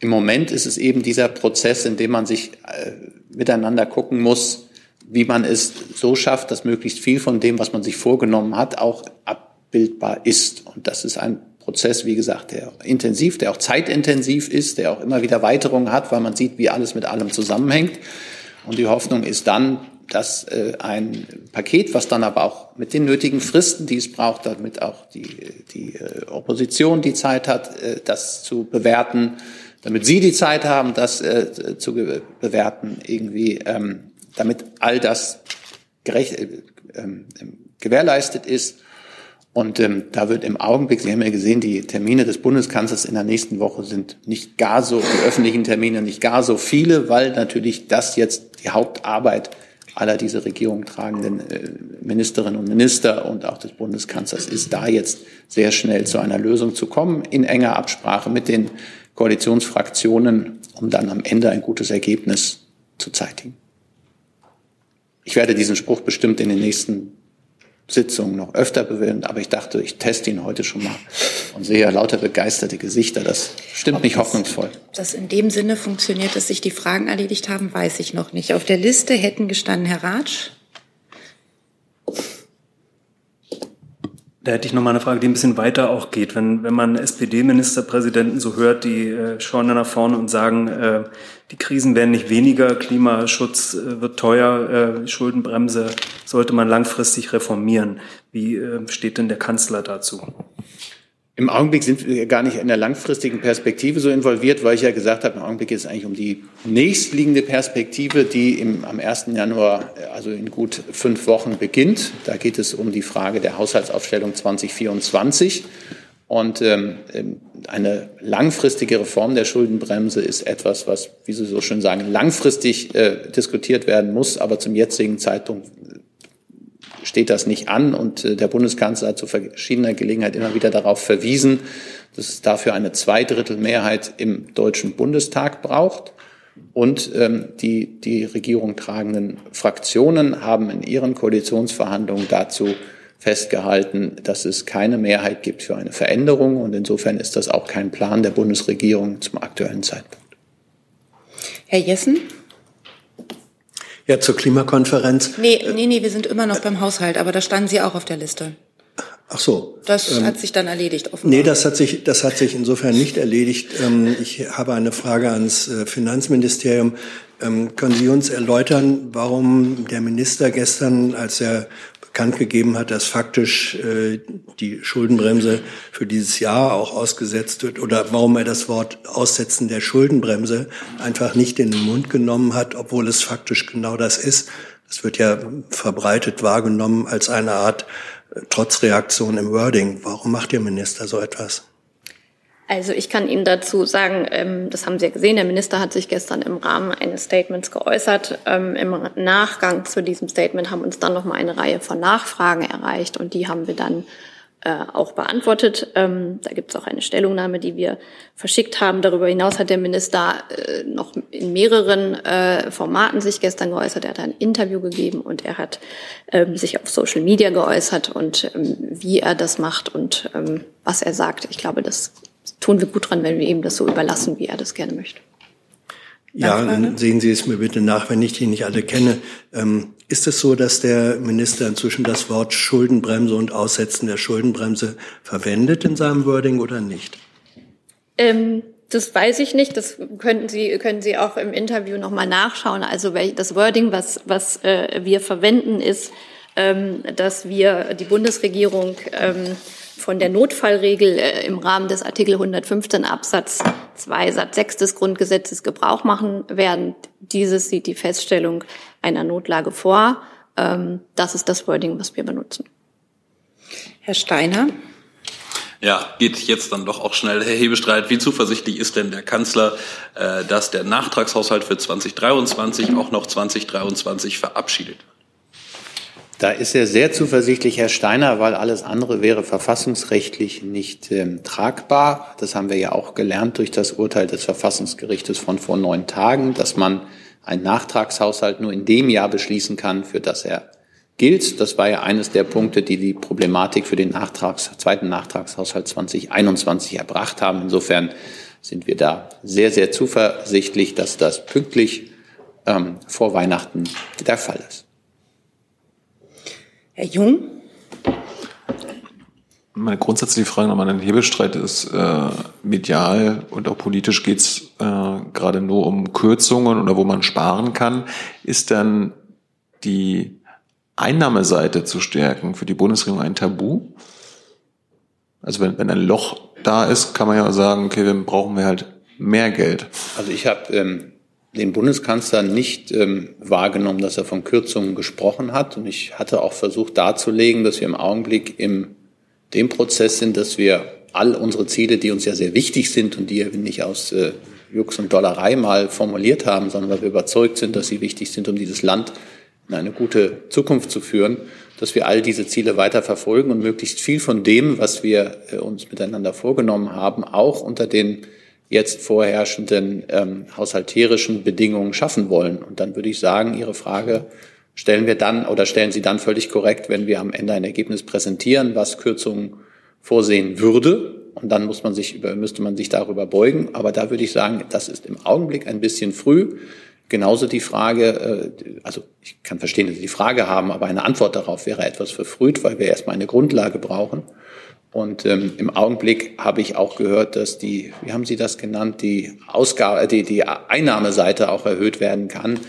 Im Moment ist es eben dieser Prozess, in dem man sich äh, miteinander gucken muss, wie man es so schafft, dass möglichst viel von dem, was man sich vorgenommen hat, auch abbildbar ist. Und das ist ein Prozess, wie gesagt, der intensiv, der auch zeitintensiv ist, der auch immer wieder Weiterungen hat, weil man sieht, wie alles mit allem zusammenhängt. Und die Hoffnung ist dann, dass äh, ein Paket, was dann aber auch mit den nötigen Fristen, die es braucht, damit auch die, die äh, Opposition die Zeit hat, äh, das zu bewerten, damit Sie die Zeit haben, das äh, zu bewerten, irgendwie, ähm, damit all das gerecht, äh, ähm, gewährleistet ist. Und ähm, da wird im Augenblick, Sie haben ja gesehen, die Termine des Bundeskanzlers in der nächsten Woche sind nicht gar so, die öffentlichen Termine nicht gar so viele, weil natürlich das jetzt die Hauptarbeit aller diese Regierung tragenden äh, Ministerinnen und Minister und auch des Bundeskanzlers ist, da jetzt sehr schnell zu einer Lösung zu kommen, in enger Absprache mit den Koalitionsfraktionen, um dann am Ende ein gutes Ergebnis zu zeitigen. Ich werde diesen Spruch bestimmt in den nächsten Sitzungen noch öfter bewähren, aber ich dachte, ich teste ihn heute schon mal und sehe ja lauter begeisterte Gesichter. Das stimmt nicht hoffnungsvoll. Ob das in dem Sinne funktioniert, dass sich die Fragen erledigt haben, weiß ich noch nicht. Auf der Liste hätten gestanden Herr Ratsch. Da hätte ich noch mal eine Frage, die ein bisschen weiter auch geht. Wenn, wenn man SPD-Ministerpräsidenten so hört, die äh, schauen dann nach vorne und sagen, äh, die Krisen werden nicht weniger, Klimaschutz äh, wird teuer, äh, Schuldenbremse sollte man langfristig reformieren. Wie äh, steht denn der Kanzler dazu? Im Augenblick sind wir gar nicht in der langfristigen Perspektive so involviert, weil ich ja gesagt habe, im Augenblick geht es eigentlich um die nächstliegende Perspektive, die im, am 1. Januar, also in gut fünf Wochen beginnt. Da geht es um die Frage der Haushaltsaufstellung 2024. Und ähm, ähm, eine langfristige Reform der Schuldenbremse ist etwas, was, wie Sie so schön sagen, langfristig äh, diskutiert werden muss, aber zum jetzigen Zeitpunkt steht das nicht an. Und äh, der Bundeskanzler hat zu verschiedener Gelegenheit immer wieder darauf verwiesen, dass es dafür eine Zweidrittelmehrheit im Deutschen Bundestag braucht. Und ähm, die die Regierung tragenden Fraktionen haben in ihren Koalitionsverhandlungen dazu festgehalten, dass es keine Mehrheit gibt für eine Veränderung. Und insofern ist das auch kein Plan der Bundesregierung zum aktuellen Zeitpunkt. Herr Jessen? Ja, zur Klimakonferenz. Nee, nee, nee, wir sind immer noch beim Haushalt, aber da standen Sie auch auf der Liste. Ach so. Das ähm, hat sich dann erledigt, offenbar. Nee, das hat sich, das hat sich insofern nicht erledigt. Ähm, ich habe eine Frage ans äh, Finanzministerium. Ähm, können Sie uns erläutern, warum der Minister gestern, als er bekannt gegeben hat, dass faktisch äh, die Schuldenbremse für dieses Jahr auch ausgesetzt wird oder warum er das Wort Aussetzen der Schuldenbremse einfach nicht in den Mund genommen hat, obwohl es faktisch genau das ist. Das wird ja verbreitet wahrgenommen als eine Art äh, Trotzreaktion im Wording. Warum macht Ihr Minister so etwas? Also ich kann Ihnen dazu sagen, ähm, das haben Sie ja gesehen, der Minister hat sich gestern im Rahmen eines Statements geäußert. Ähm, Im Nachgang zu diesem Statement haben uns dann noch mal eine Reihe von Nachfragen erreicht und die haben wir dann äh, auch beantwortet. Ähm, da gibt es auch eine Stellungnahme, die wir verschickt haben. Darüber hinaus hat der Minister äh, noch in mehreren äh, Formaten sich gestern geäußert. Er hat ein Interview gegeben und er hat sich auf Social Media geäußert und wie er das macht und was er sagt. Ich glaube, das tun wir gut dran, wenn wir ihm das so überlassen, wie er das gerne möchte. Ja, dann sehen Sie es mir bitte nach, wenn ich die nicht alle kenne. Ähm, ist es so, dass der Minister inzwischen das Wort Schuldenbremse und Aussetzen der Schuldenbremse verwendet in seinem Wording oder nicht? Ähm, das weiß ich nicht. Das könnten Sie, können Sie auch im Interview nochmal nachschauen. Also das Wording, was, was äh, wir verwenden, ist, dass wir die Bundesregierung ähm, von der Notfallregel äh, im Rahmen des Artikel 115 Absatz 2 Satz 6 des Grundgesetzes Gebrauch machen werden. Dieses sieht die Feststellung einer Notlage vor. Ähm, das ist das Wording, was wir benutzen. Herr Steiner. Ja, geht jetzt dann doch auch schnell. Herr Hebestreit, wie zuversichtlich ist denn der Kanzler, äh, dass der Nachtragshaushalt für 2023 auch noch 2023 verabschiedet wird? Da ist er sehr zuversichtlich, Herr Steiner, weil alles andere wäre verfassungsrechtlich nicht ähm, tragbar. Das haben wir ja auch gelernt durch das Urteil des Verfassungsgerichtes von vor neun Tagen, dass man einen Nachtragshaushalt nur in dem Jahr beschließen kann, für das er gilt. Das war ja eines der Punkte, die die Problematik für den Nachtrags, zweiten Nachtragshaushalt 2021 erbracht haben. Insofern sind wir da sehr, sehr zuversichtlich, dass das pünktlich ähm, vor Weihnachten der Fall ist. Herr Jung? Meine grundsätzliche Frage nochmal an den Hebelstreit ist, äh, medial und auch politisch geht es äh, gerade nur um Kürzungen oder wo man sparen kann. Ist dann die Einnahmeseite zu stärken für die Bundesregierung ein Tabu? Also wenn, wenn ein Loch da ist, kann man ja sagen, okay, dann brauchen wir halt mehr Geld. Also ich habe ähm, den Bundeskanzler nicht ähm, wahrgenommen, dass er von Kürzungen gesprochen hat. Und ich hatte auch versucht darzulegen, dass wir im Augenblick im dem Prozess sind, dass wir all unsere Ziele, die uns ja sehr wichtig sind und die wir nicht aus äh, Jux und Dollerei mal formuliert haben, sondern weil wir überzeugt sind, dass sie wichtig sind, um dieses Land in eine gute Zukunft zu führen, dass wir all diese Ziele weiter verfolgen und möglichst viel von dem, was wir äh, uns miteinander vorgenommen haben, auch unter den jetzt vorherrschenden ähm, haushalterischen Bedingungen schaffen wollen. Und dann würde ich sagen, Ihre Frage stellen wir dann oder stellen Sie dann völlig korrekt, wenn wir am Ende ein Ergebnis präsentieren, was Kürzungen vorsehen würde. Und dann muss man sich über, müsste man sich darüber beugen. Aber da würde ich sagen, das ist im Augenblick ein bisschen früh. Genauso die Frage, äh, also ich kann verstehen, dass Sie die Frage haben, aber eine Antwort darauf wäre etwas verfrüht, weil wir erstmal eine Grundlage brauchen. Und ähm, im Augenblick habe ich auch gehört, dass die, wie haben Sie das genannt, die Ausgabe, äh, die, die Einnahmeseite auch erhöht werden kann.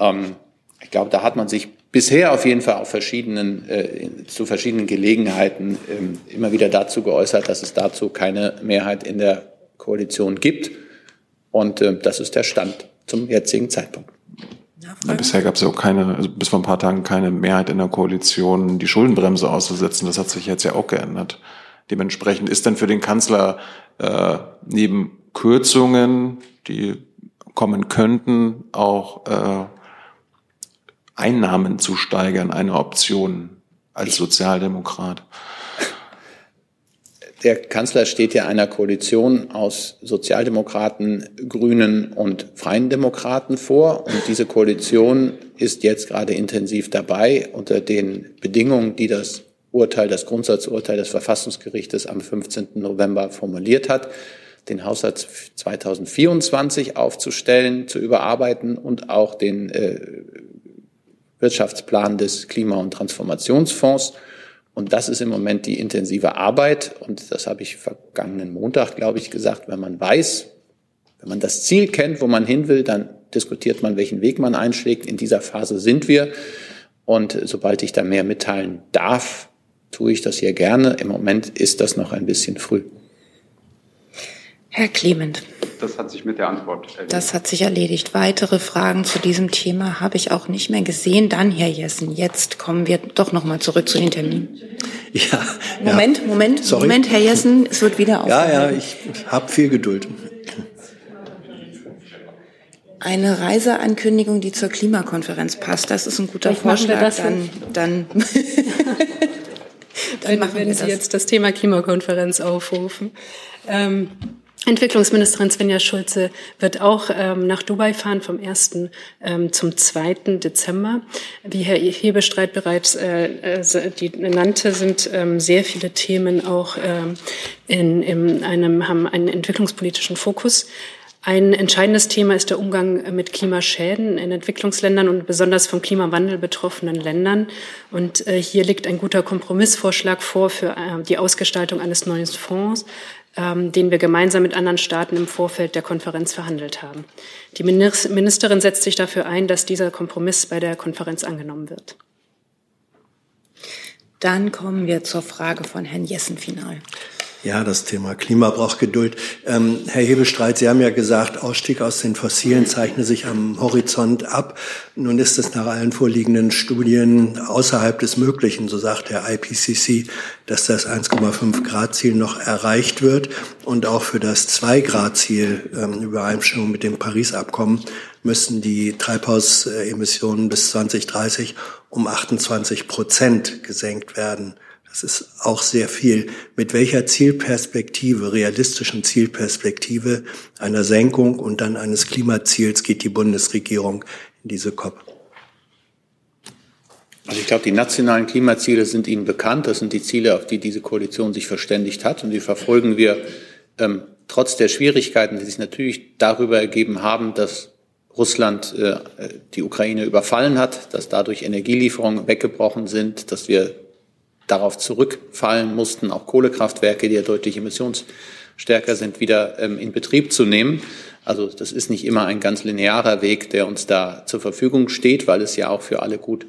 Ähm, ich glaube, da hat man sich bisher auf jeden Fall auf verschiedenen, äh, zu verschiedenen Gelegenheiten ähm, immer wieder dazu geäußert, dass es dazu keine Mehrheit in der Koalition gibt. Und äh, das ist der Stand zum jetzigen Zeitpunkt. Ja, bisher gab es ja auch keine, also bis vor ein paar Tagen keine Mehrheit in der Koalition, die Schuldenbremse auszusetzen. Das hat sich jetzt ja auch geändert. Dementsprechend ist dann für den Kanzler äh, neben Kürzungen, die kommen könnten, auch äh, Einnahmen zu steigern, eine Option als Sozialdemokrat. Der Kanzler steht ja einer Koalition aus Sozialdemokraten, Grünen und Freien Demokraten vor. Und diese Koalition ist jetzt gerade intensiv dabei, unter den Bedingungen, die das Urteil, das Grundsatzurteil des Verfassungsgerichtes am 15. November formuliert hat, den Haushalt 2024 aufzustellen, zu überarbeiten und auch den äh, Wirtschaftsplan des Klima- und Transformationsfonds Und das ist im Moment die intensive Arbeit. Und das habe ich vergangenen Montag, glaube ich, gesagt. Wenn man weiß, wenn man das Ziel kennt, wo man hin will, dann diskutiert man, welchen Weg man einschlägt. In dieser Phase sind wir. Und sobald ich da mehr mitteilen darf, tue ich das hier gerne. Im Moment ist das noch ein bisschen früh. Herr Clement. Das hat sich mit der Antwort erledigt. Das hat sich erledigt. Weitere Fragen zu diesem Thema habe ich auch nicht mehr gesehen. Dann, Herr Jessen, jetzt kommen wir doch noch mal zurück zu den Terminen. Ja. Moment, ja. Moment, Sorry. Moment, Herr Jessen, es wird wieder Ja, ja, aufgehalten. ich habe viel Geduld. Eine Reiseankündigung, die zur Klimakonferenz passt, das ist ein guter Vielleicht machen wir Vorschlag. das Dann, dann, wenn, machen wenn wir Sie das. jetzt das Thema Klimakonferenz aufrufen. Ähm, Entwicklungsministerin Svenja Schulze wird auch ähm, nach Dubai fahren vom 1. Ähm, zum 2. Dezember. Wie Herr Hebestreit bereits äh, äh, die nannte, sind ähm, sehr viele Themen auch ähm, in, in einem, haben einen entwicklungspolitischen Fokus. Ein entscheidendes Thema ist der Umgang mit Klimaschäden in Entwicklungsländern und besonders vom Klimawandel betroffenen Ländern. Und äh, hier liegt ein guter Kompromissvorschlag vor für äh, die Ausgestaltung eines neuen Fonds, ähm, den wir gemeinsam mit anderen Staaten im Vorfeld der Konferenz verhandelt haben. Die Minis- Ministerin setzt sich dafür ein, dass dieser Kompromiss bei der Konferenz angenommen wird. Dann kommen wir zur Frage von Herrn Jessen final. Ja, das Thema Klima braucht Geduld. Ähm, Herr Hebestreit, Sie haben ja gesagt, Ausstieg aus den Fossilen zeichne sich am Horizont ab. Nun ist es nach allen vorliegenden Studien außerhalb des Möglichen, so sagt der IPCC, dass das 1,5 Grad Ziel noch erreicht wird und auch für das 2 Grad Ziel ähm, Übereinstimmung mit dem Paris-Abkommen müssen die Treibhausemissionen bis 2030 um 28 Prozent gesenkt werden. Das ist auch sehr viel. Mit welcher Zielperspektive, realistischen Zielperspektive einer Senkung und dann eines Klimaziels geht die Bundesregierung in diese COP? Also ich glaube, die nationalen Klimaziele sind Ihnen bekannt. Das sind die Ziele, auf die diese Koalition sich verständigt hat. Und die verfolgen wir ähm, trotz der Schwierigkeiten, die sich natürlich darüber ergeben haben, dass Russland äh, die Ukraine überfallen hat, dass dadurch Energielieferungen weggebrochen sind, dass wir darauf zurückfallen mussten, auch Kohlekraftwerke, die ja deutlich emissionsstärker sind, wieder ähm, in Betrieb zu nehmen. Also das ist nicht immer ein ganz linearer Weg, der uns da zur Verfügung steht, weil es ja auch für alle gut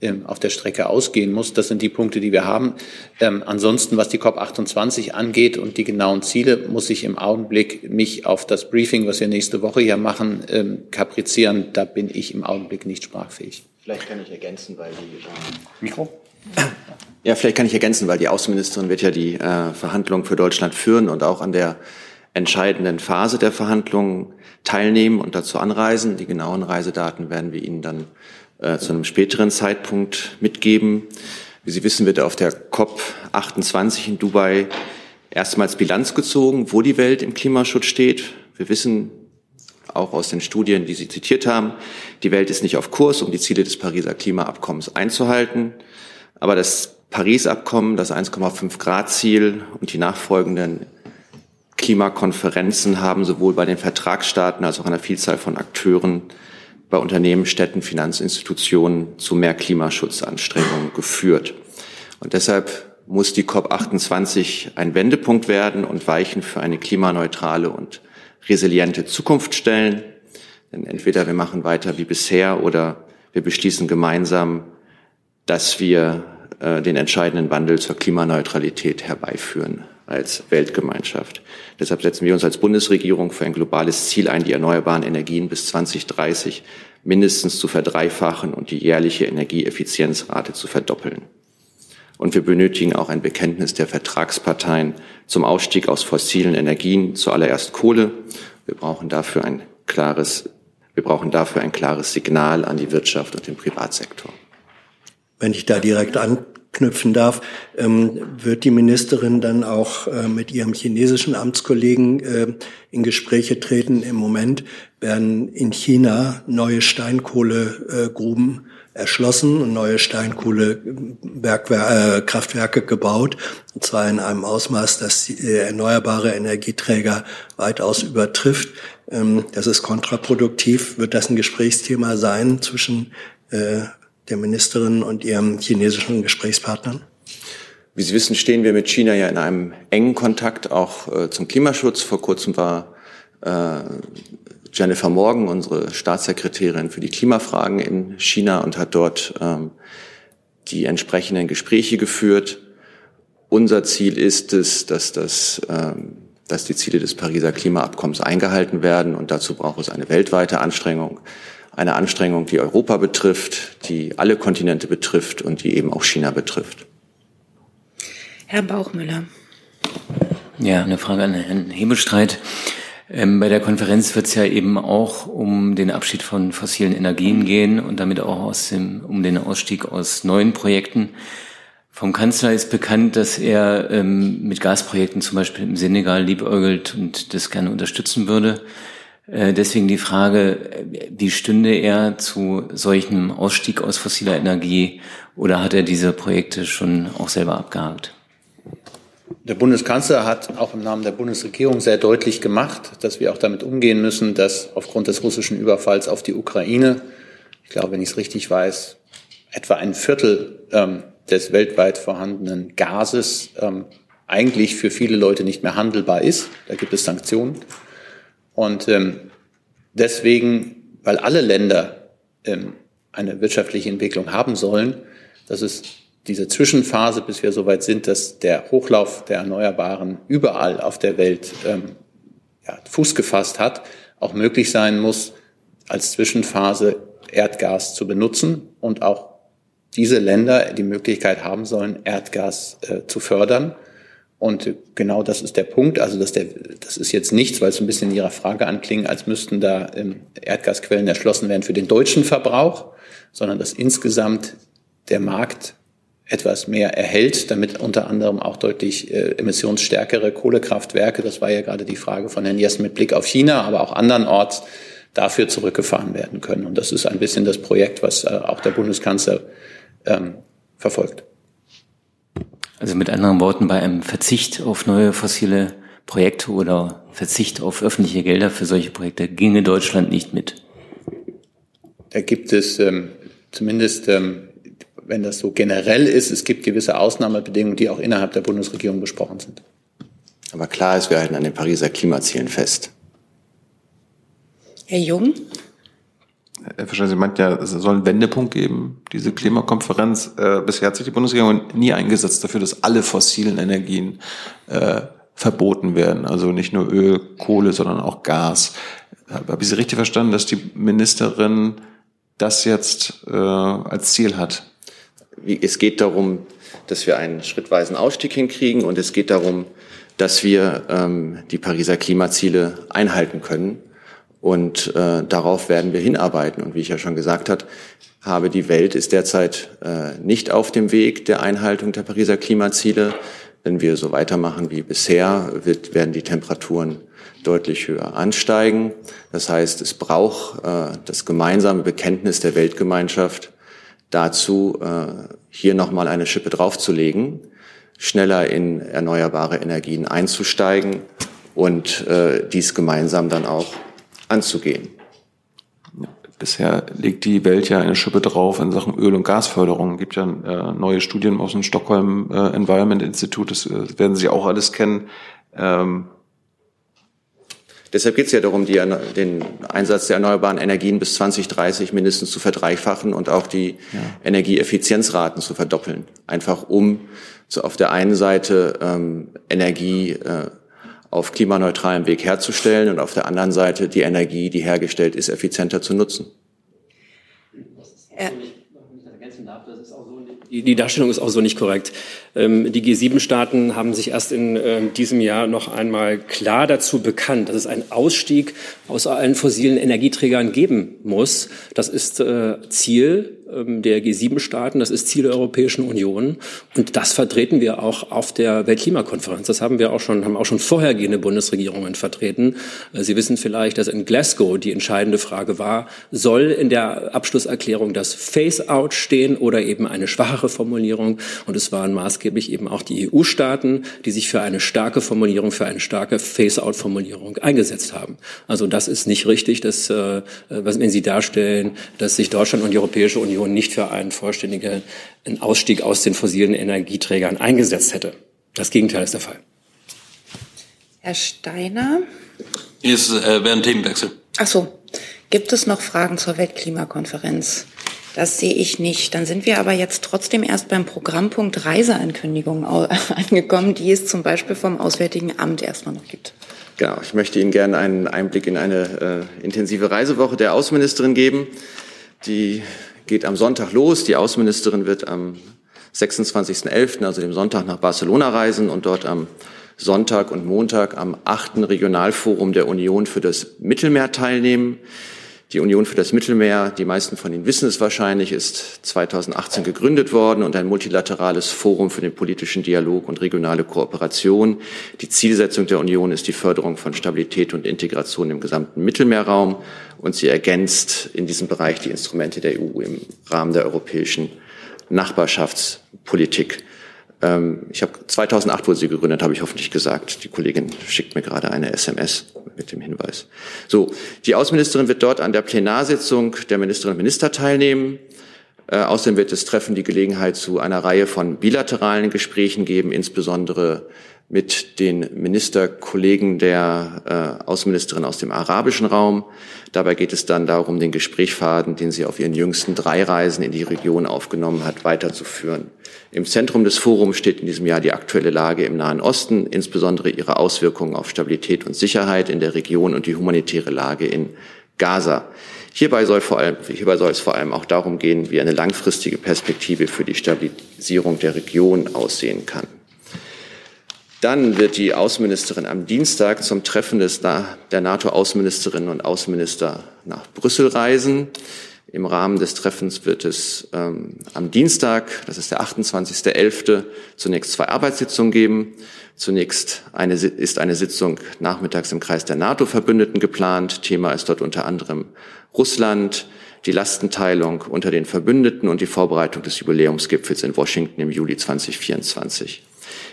ähm, auf der Strecke ausgehen muss. Das sind die Punkte, die wir haben. Ähm, ansonsten, was die COP28 angeht und die genauen Ziele, muss ich im Augenblick mich auf das Briefing, was wir nächste Woche hier machen, ähm, kaprizieren. Da bin ich im Augenblick nicht sprachfähig. Vielleicht kann ich ergänzen, weil die. Äh, Mikro? Ja, vielleicht kann ich ergänzen, weil die Außenministerin wird ja die äh, Verhandlungen für Deutschland führen und auch an der entscheidenden Phase der Verhandlungen teilnehmen und dazu anreisen. Die genauen Reisedaten werden wir Ihnen dann äh, zu einem späteren Zeitpunkt mitgeben. Wie Sie wissen, wird auf der COP 28 in Dubai erstmals Bilanz gezogen, wo die Welt im Klimaschutz steht. Wir wissen auch aus den Studien, die Sie zitiert haben, die Welt ist nicht auf Kurs, um die Ziele des Pariser Klimaabkommens einzuhalten. Aber das Paris-Abkommen, das 1,5 Grad-Ziel und die nachfolgenden Klimakonferenzen haben sowohl bei den Vertragsstaaten als auch einer Vielzahl von Akteuren bei Unternehmen, Städten, Finanzinstitutionen zu mehr Klimaschutzanstrengungen geführt. Und deshalb muss die COP28 ein Wendepunkt werden und Weichen für eine klimaneutrale und resiliente Zukunft stellen. Denn entweder wir machen weiter wie bisher oder wir beschließen gemeinsam, dass wir äh, den entscheidenden Wandel zur Klimaneutralität herbeiführen als Weltgemeinschaft. Deshalb setzen wir uns als Bundesregierung für ein globales Ziel ein, die erneuerbaren Energien bis 2030 mindestens zu verdreifachen und die jährliche Energieeffizienzrate zu verdoppeln. Und wir benötigen auch ein Bekenntnis der Vertragsparteien zum Ausstieg aus fossilen Energien, zuallererst Kohle. Wir brauchen dafür ein klares, wir brauchen dafür ein klares Signal an die Wirtschaft und den Privatsektor. Wenn ich da direkt anknüpfen darf, ähm, wird die Ministerin dann auch äh, mit ihrem chinesischen Amtskollegen äh, in Gespräche treten. Im Moment werden in China neue Steinkohlegruben erschlossen und neue Steinkohlekraftwerke gebaut, und zwar in einem Ausmaß, das erneuerbare Energieträger weitaus übertrifft. Ähm, Das ist kontraproduktiv. Wird das ein Gesprächsthema sein zwischen äh, der Ministerin und ihrem chinesischen Gesprächspartnern? Wie Sie wissen, stehen wir mit China ja in einem engen Kontakt auch äh, zum Klimaschutz. Vor kurzem war äh, Jennifer Morgan, unsere Staatssekretärin für die Klimafragen in China und hat dort ähm, die entsprechenden Gespräche geführt. Unser Ziel ist es, dass, das, ähm, dass die Ziele des Pariser Klimaabkommens eingehalten werden und dazu braucht es eine weltweite Anstrengung, eine Anstrengung, die Europa betrifft, die alle Kontinente betrifft und die eben auch China betrifft. Herr Bauchmüller. Ja, eine Frage an Herrn Hebestreit. Ähm, bei der Konferenz wird es ja eben auch um den Abschied von fossilen Energien gehen und damit auch aus dem, um den Ausstieg aus neuen Projekten. Vom Kanzler ist bekannt, dass er ähm, mit Gasprojekten zum Beispiel im Senegal liebäugelt und das gerne unterstützen würde. Äh, deswegen die Frage, wie stünde er zu solchem Ausstieg aus fossiler Energie oder hat er diese Projekte schon auch selber abgehakt? Der Bundeskanzler hat auch im Namen der Bundesregierung sehr deutlich gemacht, dass wir auch damit umgehen müssen, dass aufgrund des russischen Überfalls auf die Ukraine, ich glaube, wenn ich es richtig weiß, etwa ein Viertel ähm, des weltweit vorhandenen Gases ähm, eigentlich für viele Leute nicht mehr handelbar ist. Da gibt es Sanktionen. Und ähm, deswegen, weil alle Länder ähm, eine wirtschaftliche Entwicklung haben sollen, dass es diese Zwischenphase, bis wir soweit sind, dass der Hochlauf der Erneuerbaren überall auf der Welt ähm, ja, Fuß gefasst hat, auch möglich sein muss, als Zwischenphase Erdgas zu benutzen und auch diese Länder die Möglichkeit haben sollen, Erdgas äh, zu fördern. Und genau das ist der Punkt. Also dass der, das ist jetzt nichts, weil es ein bisschen in Ihrer Frage anklingt, als müssten da ähm, Erdgasquellen erschlossen werden für den deutschen Verbrauch, sondern dass insgesamt der Markt etwas mehr erhält, damit unter anderem auch deutlich äh, emissionsstärkere Kohlekraftwerke, das war ja gerade die Frage von Herrn Jessen mit Blick auf China, aber auch andernorts dafür zurückgefahren werden können. Und das ist ein bisschen das Projekt, was äh, auch der Bundeskanzler ähm, verfolgt. Also mit anderen Worten, bei einem Verzicht auf neue fossile Projekte oder Verzicht auf öffentliche Gelder für solche Projekte ginge Deutschland nicht mit. Da gibt es ähm, zumindest ähm, wenn das so generell ist, es gibt gewisse Ausnahmebedingungen, die auch innerhalb der Bundesregierung besprochen sind. Aber klar ist, wir halten an den Pariser Klimazielen fest. Herr Jung? Herr Fischer, Sie meint ja, es soll einen Wendepunkt geben, diese Klimakonferenz. Äh, bisher hat sich die Bundesregierung nie eingesetzt dafür, dass alle fossilen Energien äh, verboten werden. Also nicht nur Öl, Kohle, sondern auch Gas. Habe ich Sie richtig verstanden, dass die Ministerin das jetzt äh, als Ziel hat? es geht darum, dass wir einen schrittweisen Ausstieg hinkriegen und es geht darum, dass wir ähm, die Pariser Klimaziele einhalten können. Und äh, darauf werden wir hinarbeiten. Und wie ich ja schon gesagt hat, habe, die Welt ist derzeit äh, nicht auf dem Weg der Einhaltung der Pariser Klimaziele. Wenn wir so weitermachen wie bisher, wird, werden die Temperaturen deutlich höher ansteigen. Das heißt, es braucht äh, das gemeinsame Bekenntnis der Weltgemeinschaft dazu, äh, hier nochmal eine Schippe draufzulegen, schneller in erneuerbare Energien einzusteigen und äh, dies gemeinsam dann auch anzugehen. Bisher legt die Welt ja eine Schippe drauf in Sachen Öl- und Gasförderung. Es gibt ja äh, neue Studien aus dem Stockholm äh, Environment Institute, das äh, werden Sie auch alles kennen. Ähm, Deshalb geht es ja darum, die, den Einsatz der erneuerbaren Energien bis 2030 mindestens zu verdreifachen und auch die ja. Energieeffizienzraten zu verdoppeln. Einfach um so auf der einen Seite ähm, Energie äh, auf klimaneutralem Weg herzustellen und auf der anderen Seite die Energie, die hergestellt ist, effizienter zu nutzen. Äh. Die Darstellung ist auch so nicht korrekt. Ähm, die G7-Staaten haben sich erst in ähm, diesem Jahr noch einmal klar dazu bekannt, dass es einen Ausstieg aus allen fossilen Energieträgern geben muss. Das ist äh, Ziel der G7-Staaten, das ist Ziel der Europäischen Union. Und das vertreten wir auch auf der Weltklimakonferenz. Das haben wir auch schon, haben auch schon vorhergehende Bundesregierungen vertreten. Äh, Sie wissen vielleicht, dass in Glasgow die entscheidende Frage war, soll in der Abschlusserklärung das Phase-out stehen oder eben eine schwachere Formulierung? Und es waren maßgeblich eben auch die EU-Staaten, die sich für eine starke Formulierung, für eine starke Phase-out-Formulierung eingesetzt haben. Also das ist nicht richtig, dass, äh, was wenn Sie darstellen, dass sich Deutschland und die Europäische Union Union nicht für einen vollständigen Ausstieg aus den fossilen Energieträgern eingesetzt hätte. Das Gegenteil ist der Fall. Herr Steiner? Hier ist, äh, wäre ein Themenwechsel. Ach so. Gibt es noch Fragen zur Weltklimakonferenz? Das sehe ich nicht. Dann sind wir aber jetzt trotzdem erst beim Programmpunkt Reiseankündigung angekommen, die es zum Beispiel vom Auswärtigen Amt erstmal noch gibt. Genau, ich möchte Ihnen gerne einen Einblick in eine äh, intensive Reisewoche der Außenministerin geben. Die geht am Sonntag los. Die Außenministerin wird am 26.11., also dem Sonntag, nach Barcelona reisen und dort am Sonntag und Montag am achten Regionalforum der Union für das Mittelmeer teilnehmen. Die Union für das Mittelmeer, die meisten von Ihnen wissen es wahrscheinlich, ist 2018 gegründet worden und ein multilaterales Forum für den politischen Dialog und regionale Kooperation. Die Zielsetzung der Union ist die Förderung von Stabilität und Integration im gesamten Mittelmeerraum und sie ergänzt in diesem Bereich die Instrumente der EU im Rahmen der europäischen Nachbarschaftspolitik. Ähm, ich habe 2008 wurde sie gegründet, habe ich hoffentlich gesagt. Die Kollegin schickt mir gerade eine SMS mit dem Hinweis. So, die Außenministerin wird dort an der Plenarsitzung der Ministerinnen und Minister teilnehmen. Äh, außerdem wird das Treffen die Gelegenheit zu einer Reihe von bilateralen Gesprächen geben, insbesondere mit den Ministerkollegen der äh, Außenministerin aus dem arabischen Raum. Dabei geht es dann darum, den Gesprächsfaden, den sie auf ihren jüngsten drei Reisen in die Region aufgenommen hat, weiterzuführen. Im Zentrum des Forums steht in diesem Jahr die aktuelle Lage im Nahen Osten, insbesondere ihre Auswirkungen auf Stabilität und Sicherheit in der Region und die humanitäre Lage in Gaza. Hierbei soll, vor allem, hierbei soll es vor allem auch darum gehen, wie eine langfristige Perspektive für die Stabilisierung der Region aussehen kann. Dann wird die Außenministerin am Dienstag zum Treffen des, der NATO-Außenministerinnen und Außenminister nach Brüssel reisen. Im Rahmen des Treffens wird es ähm, am Dienstag, das ist der 28.11., zunächst zwei Arbeitssitzungen geben. Zunächst eine, ist eine Sitzung nachmittags im Kreis der NATO-Verbündeten geplant. Thema ist dort unter anderem Russland, die Lastenteilung unter den Verbündeten und die Vorbereitung des Jubiläumsgipfels in Washington im Juli 2024.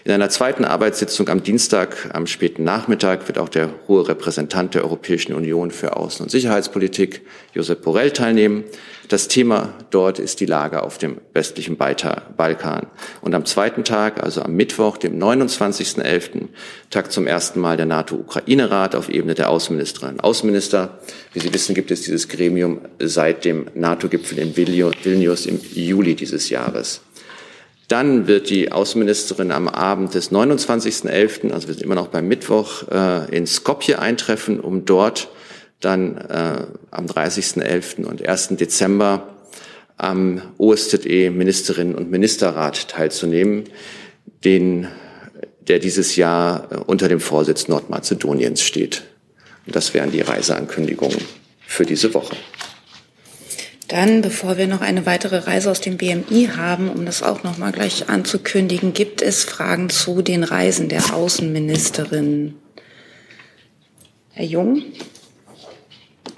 In einer zweiten Arbeitssitzung am Dienstag, am späten Nachmittag, wird auch der hohe Repräsentant der Europäischen Union für Außen- und Sicherheitspolitik, Josep Borrell, teilnehmen. Das Thema dort ist die Lage auf dem westlichen Balkan. Und am zweiten Tag, also am Mittwoch, dem 29.11., tagt zum ersten Mal der NATO-Ukraine-Rat auf Ebene der Außenministerinnen und Außenminister. Wie Sie wissen, gibt es dieses Gremium seit dem NATO-Gipfel in Vilnius im Juli dieses Jahres. Dann wird die Außenministerin am Abend des 29.11., also wir sind immer noch beim Mittwoch, äh, in Skopje eintreffen, um dort dann äh, am 30.11. und 1. Dezember am OSZE Ministerinnen und Ministerrat teilzunehmen, den, der dieses Jahr äh, unter dem Vorsitz Nordmazedoniens steht. Und das wären die Reiseankündigungen für diese Woche. Dann, bevor wir noch eine weitere Reise aus dem BMI haben, um das auch noch mal gleich anzukündigen, gibt es Fragen zu den Reisen der Außenministerin. Herr Jung?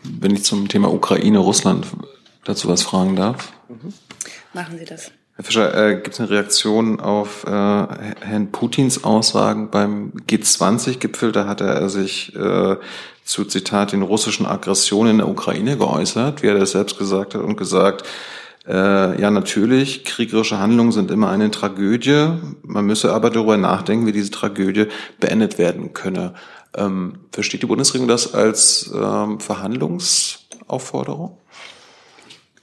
Wenn ich zum Thema Ukraine, Russland dazu was fragen darf. Mhm. Machen Sie das. Herr Fischer, äh, gibt es eine Reaktion auf äh, Herrn Putins Aussagen beim G20-Gipfel? Da hat er sich äh, zu Zitat den russischen Aggressionen in der Ukraine geäußert, wie er das selbst gesagt hat und gesagt, äh, ja natürlich, kriegerische Handlungen sind immer eine Tragödie. Man müsse aber darüber nachdenken, wie diese Tragödie beendet werden könne. Ähm, versteht die Bundesregierung das als ähm, Verhandlungsaufforderung?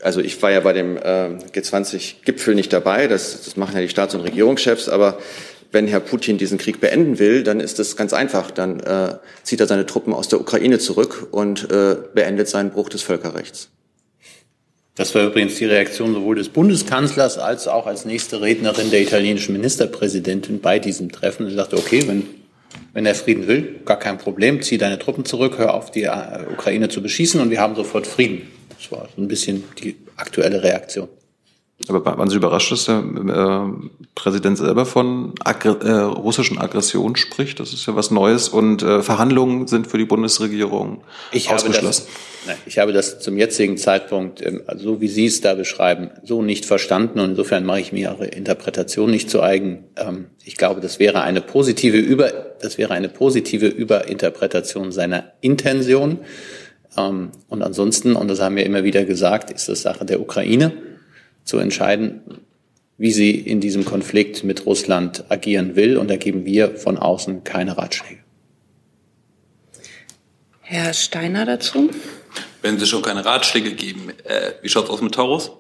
Also ich war ja bei dem äh, G20-Gipfel nicht dabei, das, das machen ja die Staats- und Regierungschefs, aber wenn Herr Putin diesen Krieg beenden will, dann ist es ganz einfach. Dann äh, zieht er seine Truppen aus der Ukraine zurück und äh, beendet seinen Bruch des Völkerrechts. Das war übrigens die Reaktion sowohl des Bundeskanzlers als auch als nächste Rednerin der italienischen Ministerpräsidentin bei diesem Treffen. Sie sagte, okay, wenn, wenn er Frieden will, gar kein Problem, zieh deine Truppen zurück, hör auf, die äh, Ukraine zu beschießen und wir haben sofort Frieden. Das war so ein bisschen die aktuelle Reaktion. Aber waren Sie überrascht, dass der äh, Präsident selber von Aggr äh, russischen Aggression spricht? Das ist ja was Neues und äh, Verhandlungen sind für die Bundesregierung ich ausgeschlossen. Habe das, nein, ich habe das zum jetzigen Zeitpunkt, ähm, so wie Sie es da beschreiben, so nicht verstanden und insofern mache ich mir Ihre Interpretation nicht zu eigen. Ähm, ich glaube, das wäre eine positive Über, das wäre eine positive Überinterpretation seiner Intention. Ähm, und ansonsten, und das haben wir immer wieder gesagt, ist das Sache der Ukraine zu entscheiden, wie sie in diesem Konflikt mit Russland agieren will. Und da geben wir von außen keine Ratschläge. Herr Steiner dazu. Wenn Sie schon keine Ratschläge geben, äh, wie schaut es aus mit Taurus?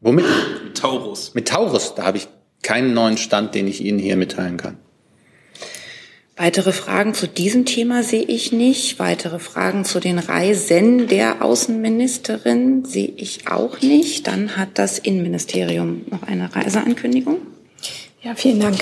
Womit? Mit Taurus. Mit Taurus, da habe ich keinen neuen Stand, den ich Ihnen hier mitteilen kann. Weitere Fragen zu diesem Thema sehe ich nicht. Weitere Fragen zu den Reisen der Außenministerin sehe ich auch nicht. Dann hat das Innenministerium noch eine Reiseankündigung. Ja, vielen Dank.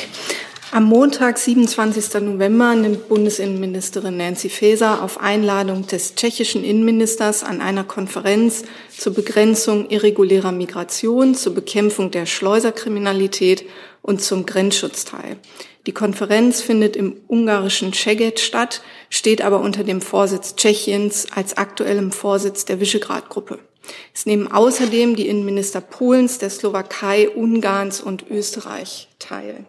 Am Montag, 27. November, nimmt Bundesinnenministerin Nancy Faeser auf Einladung des tschechischen Innenministers an einer Konferenz zur Begrenzung irregulärer Migration, zur Bekämpfung der Schleuserkriminalität und zum Grenzschutz teil. Die Konferenz findet im ungarischen Szeged statt, steht aber unter dem Vorsitz Tschechiens als aktuellem Vorsitz der Visegrad-Gruppe. Es nehmen außerdem die Innenminister Polens, der Slowakei, Ungarns und Österreich teil.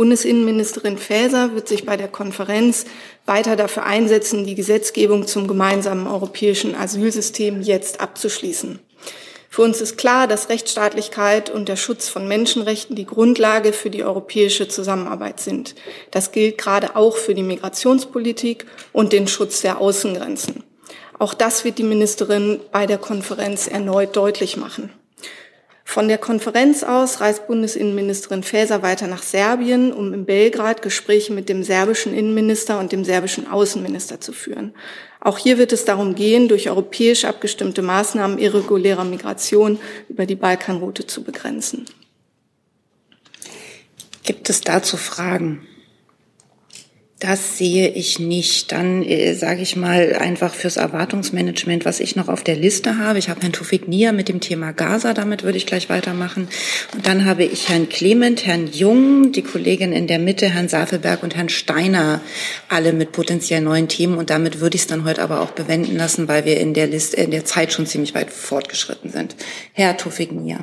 Bundesinnenministerin Faeser wird sich bei der Konferenz weiter dafür einsetzen, die Gesetzgebung zum gemeinsamen europäischen Asylsystem jetzt abzuschließen. Für uns ist klar, dass Rechtsstaatlichkeit und der Schutz von Menschenrechten die Grundlage für die europäische Zusammenarbeit sind. Das gilt gerade auch für die Migrationspolitik und den Schutz der Außengrenzen. Auch das wird die Ministerin bei der Konferenz erneut deutlich machen. Von der Konferenz aus reist Bundesinnenministerin Faeser weiter nach Serbien, um in Belgrad Gespräche mit dem serbischen Innenminister und dem serbischen Außenminister zu führen. Auch hier wird es darum gehen, durch europäisch abgestimmte Maßnahmen irregulärer Migration über die Balkanroute zu begrenzen. Gibt es dazu Fragen? Das sehe ich nicht. Dann äh, sage ich mal einfach fürs Erwartungsmanagement, was ich noch auf der Liste habe. Ich habe Herrn Tufik Nia mit dem Thema Gaza, damit würde ich gleich weitermachen. Und dann habe ich Herrn Clement, Herrn Jung, die Kollegin in der Mitte, Herrn Safelberg und Herrn Steiner, alle mit potenziell neuen Themen. Und damit würde ich es dann heute aber auch bewenden lassen, weil wir in der Liste, in der Zeit schon ziemlich weit fortgeschritten sind. Herr Tufik Nia.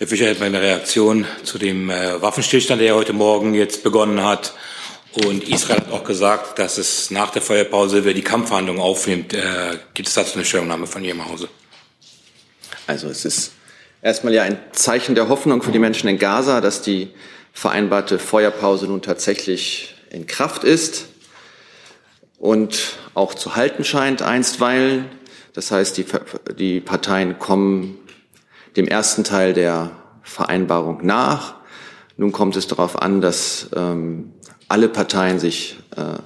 Herr Fischer, meine Reaktion zu dem äh, Waffenstillstand, der heute Morgen jetzt begonnen hat. Und Israel hat auch gesagt, dass es nach der Feuerpause, wer die Kampfverhandlungen aufnimmt, äh, gibt es dazu eine Stellungnahme von Ihrem Hause? Also es ist erstmal ja ein Zeichen der Hoffnung für die Menschen in Gaza, dass die vereinbarte Feuerpause nun tatsächlich in Kraft ist und auch zu halten scheint einstweilen. Das heißt, die, die Parteien kommen dem ersten Teil der Vereinbarung nach. Nun kommt es darauf an, dass ähm, alle Parteien sich äh,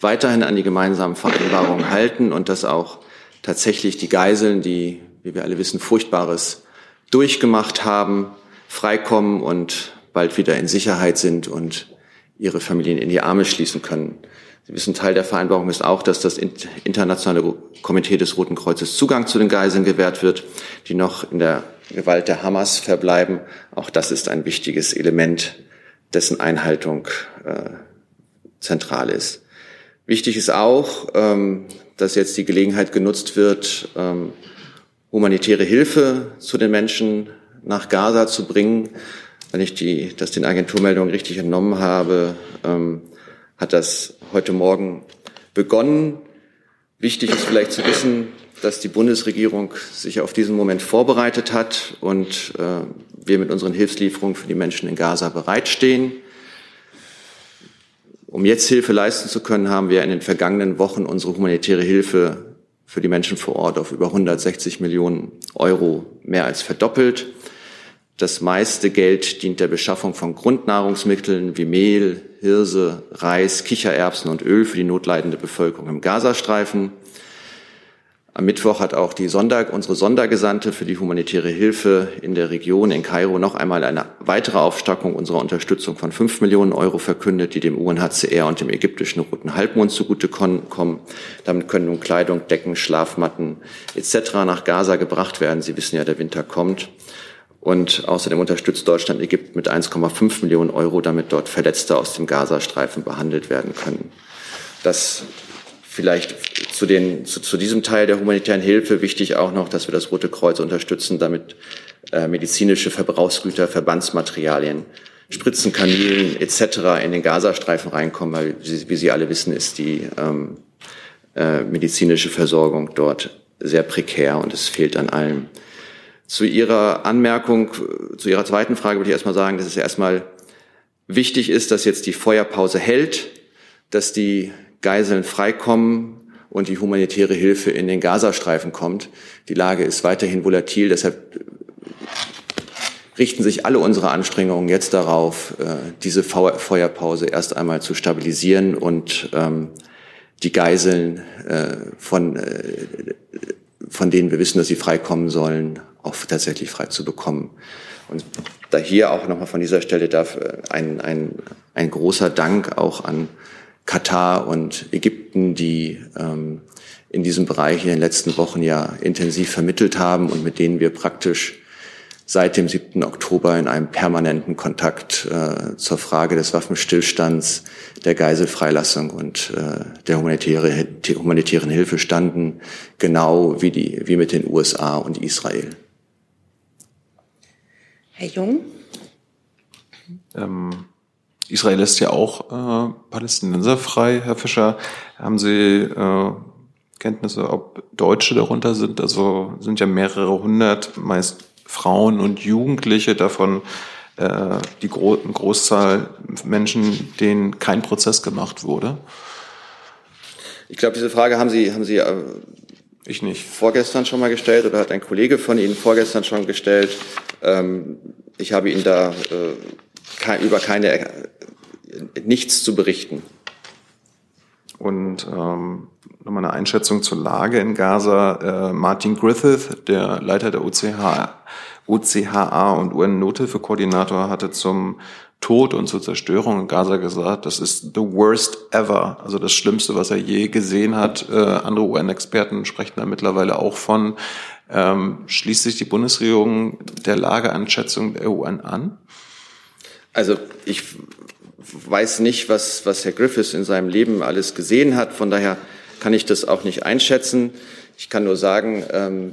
weiterhin an die gemeinsamen Vereinbarungen halten und dass auch tatsächlich die Geiseln, die, wie wir alle wissen, Furchtbares durchgemacht haben, freikommen und bald wieder in Sicherheit sind und ihre Familien in die Arme schließen können. Sie wissen, Teil der Vereinbarung ist auch, dass das internationale Komitee des Roten Kreuzes Zugang zu den Geiseln gewährt wird, die noch in der Gewalt der Hamas verbleiben. Auch das ist ein wichtiges Element, dessen Einhaltung äh, zentral ist. Wichtig ist auch, ähm, dass jetzt die Gelegenheit genutzt wird, ähm, humanitäre Hilfe zu den Menschen nach Gaza zu bringen. Wenn ich die, das den Agenturmeldungen richtig entnommen habe, ähm, hat das heute Morgen begonnen. Wichtig ist vielleicht zu wissen, dass die Bundesregierung sich auf diesen Moment vorbereitet hat und äh, wir mit unseren Hilfslieferungen für die Menschen in Gaza bereitstehen. Um jetzt Hilfe leisten zu können, haben wir in den vergangenen Wochen unsere humanitäre Hilfe für die Menschen vor Ort auf über 160 Millionen Euro mehr als verdoppelt. Das meiste Geld dient der Beschaffung von Grundnahrungsmitteln wie Mehl, Hirse, Reis, Kichererbsen und Öl für die notleidende Bevölkerung im Gazastreifen. Am Mittwoch hat auch die Sonder, unsere Sondergesandte für die humanitäre Hilfe in der Region in Kairo noch einmal eine weitere Aufstockung unserer Unterstützung von fünf Millionen Euro verkündet, die dem UNHCR und dem ägyptischen Roten Halbmond zugutekommen. Damit können nun Kleidung, Decken, Schlafmatten etc. nach Gaza gebracht werden. Sie wissen ja, der Winter kommt. Und außerdem unterstützt Deutschland Ägypten mit 1,5 Millionen Euro, damit dort Verletzte aus dem Gazastreifen behandelt werden können. Das vielleicht zu, den, zu, zu diesem Teil der humanitären Hilfe wichtig auch noch, dass wir das Rote Kreuz unterstützen, damit äh, medizinische Verbrauchsgüter, Verbandsmaterialien, Spritzenkanilen etc. in den Gazastreifen reinkommen, weil wie, wie Sie alle wissen, ist die ähm, äh, medizinische Versorgung dort sehr prekär und es fehlt an allem. Zu Ihrer Anmerkung, zu Ihrer zweiten Frage würde ich erstmal sagen, dass es erstmal wichtig ist, dass jetzt die Feuerpause hält, dass die Geiseln freikommen und die humanitäre Hilfe in den Gazastreifen kommt. Die Lage ist weiterhin volatil, deshalb richten sich alle unsere Anstrengungen jetzt darauf, äh, diese Feuerpause erst einmal zu stabilisieren und ähm, die Geiseln, äh, von, äh, von denen wir wissen, dass sie freikommen sollen, auch tatsächlich frei zu bekommen. Und da hier auch nochmal von dieser Stelle darf ein, ein, ein großer Dank auch an Katar und Ägypten, die ähm, in diesem Bereich in den letzten Wochen ja intensiv vermittelt haben und mit denen wir praktisch seit dem 7. Oktober in einem permanenten Kontakt äh, zur Frage des Waffenstillstands, der Geiselfreilassung und äh, der humanitäre, humanitären Hilfe standen, genau wie, die, wie mit den USA und Israel. Herr Jung? Ähm, Israel lässt ja auch äh, Palästinenser frei. Herr Fischer, haben Sie äh, Kenntnisse, ob Deutsche darunter sind? Also sind ja mehrere hundert, meist Frauen und Jugendliche, davon äh, die Gro Großzahl Menschen, denen kein Prozess gemacht wurde? Ich glaube, diese Frage haben Sie, haben Sie äh, ich nicht. vorgestern schon mal gestellt oder hat ein Kollege von Ihnen vorgestern schon gestellt. Ähm, ich habe Ihnen da äh, über keine äh, nichts zu berichten. Und ähm, nochmal eine Einschätzung zur Lage in Gaza. Äh, Martin Griffith, der Leiter der OCH, OCHA und UN-Nothilfe-Koordinator, hatte zum Tod und zur Zerstörung in Gaza gesagt, das ist the worst ever, also das Schlimmste, was er je gesehen hat. Äh, andere UN-Experten sprechen da mittlerweile auch von. Ähm, schließt sich die Bundesregierung der Lageeinschätzung der UN an? Also ich weiß nicht, was, was Herr Griffiths in seinem Leben alles gesehen hat. Von daher kann ich das auch nicht einschätzen. Ich kann nur sagen, ähm,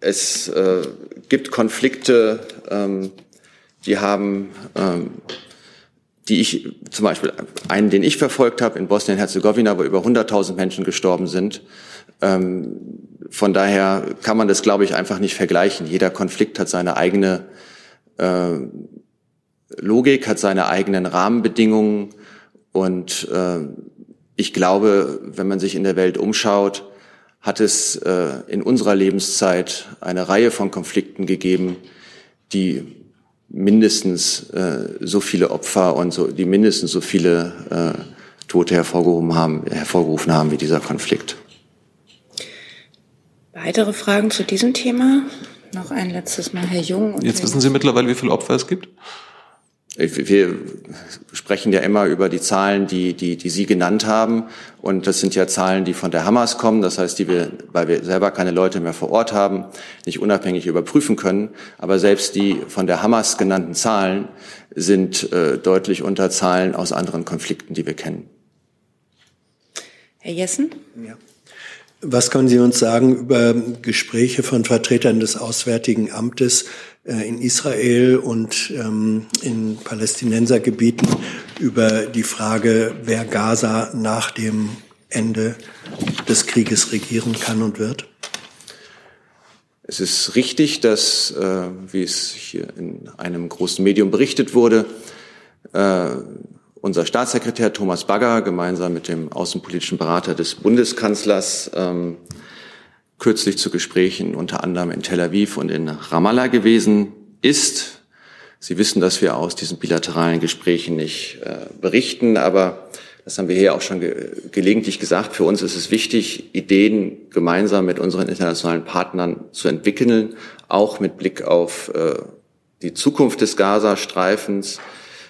es äh, gibt Konflikte, ähm, die haben, ähm, die ich zum Beispiel einen, den ich verfolgt habe in Bosnien-Herzegowina, wo über 100.000 Menschen gestorben sind. Ähm, von daher kann man das, glaube ich, einfach nicht vergleichen. Jeder Konflikt hat seine eigene äh, Logik, hat seine eigenen Rahmenbedingungen und äh, ich glaube, wenn man sich in der Welt umschaut, hat es äh, in unserer Lebenszeit eine Reihe von Konflikten gegeben, die mindestens äh, so viele Opfer und so, die mindestens so viele äh, Tote hervorgehoben haben, hervorgerufen haben wie dieser Konflikt. Weitere Fragen zu diesem Thema? Noch ein letztes Mal, Herr Jung. Jetzt wissen Sie mittlerweile, wie viele Opfer es gibt? Wir sprechen ja immer über die Zahlen, die, die, die Sie genannt haben. Und das sind ja Zahlen, die von der Hamas kommen. Das heißt, die wir, weil wir selber keine Leute mehr vor Ort haben, nicht unabhängig überprüfen können. Aber selbst die von der Hamas genannten Zahlen sind äh, deutlich unter Zahlen aus anderen Konflikten, die wir kennen. Herr Jessen? Ja. Was können Sie uns sagen über Gespräche von Vertretern des Auswärtigen Amtes in Israel und ähm, in Palästinensergebieten über die Frage, wer Gaza nach dem Ende des Krieges regieren kann und wird? Es ist richtig, dass, äh, wie es hier in einem großen Medium berichtet wurde, äh, unser Staatssekretär Thomas Bagger gemeinsam mit dem außenpolitischen Berater des Bundeskanzlers ähm, kürzlich zu Gesprächen unter anderem in Tel Aviv und in Ramallah gewesen ist. Sie wissen, dass wir aus diesen bilateralen Gesprächen nicht äh, berichten, aber das haben wir hier auch schon ge gelegentlich gesagt. Für uns ist es wichtig, Ideen gemeinsam mit unseren internationalen Partnern zu entwickeln, auch mit Blick auf äh, die Zukunft des Gazastreifens.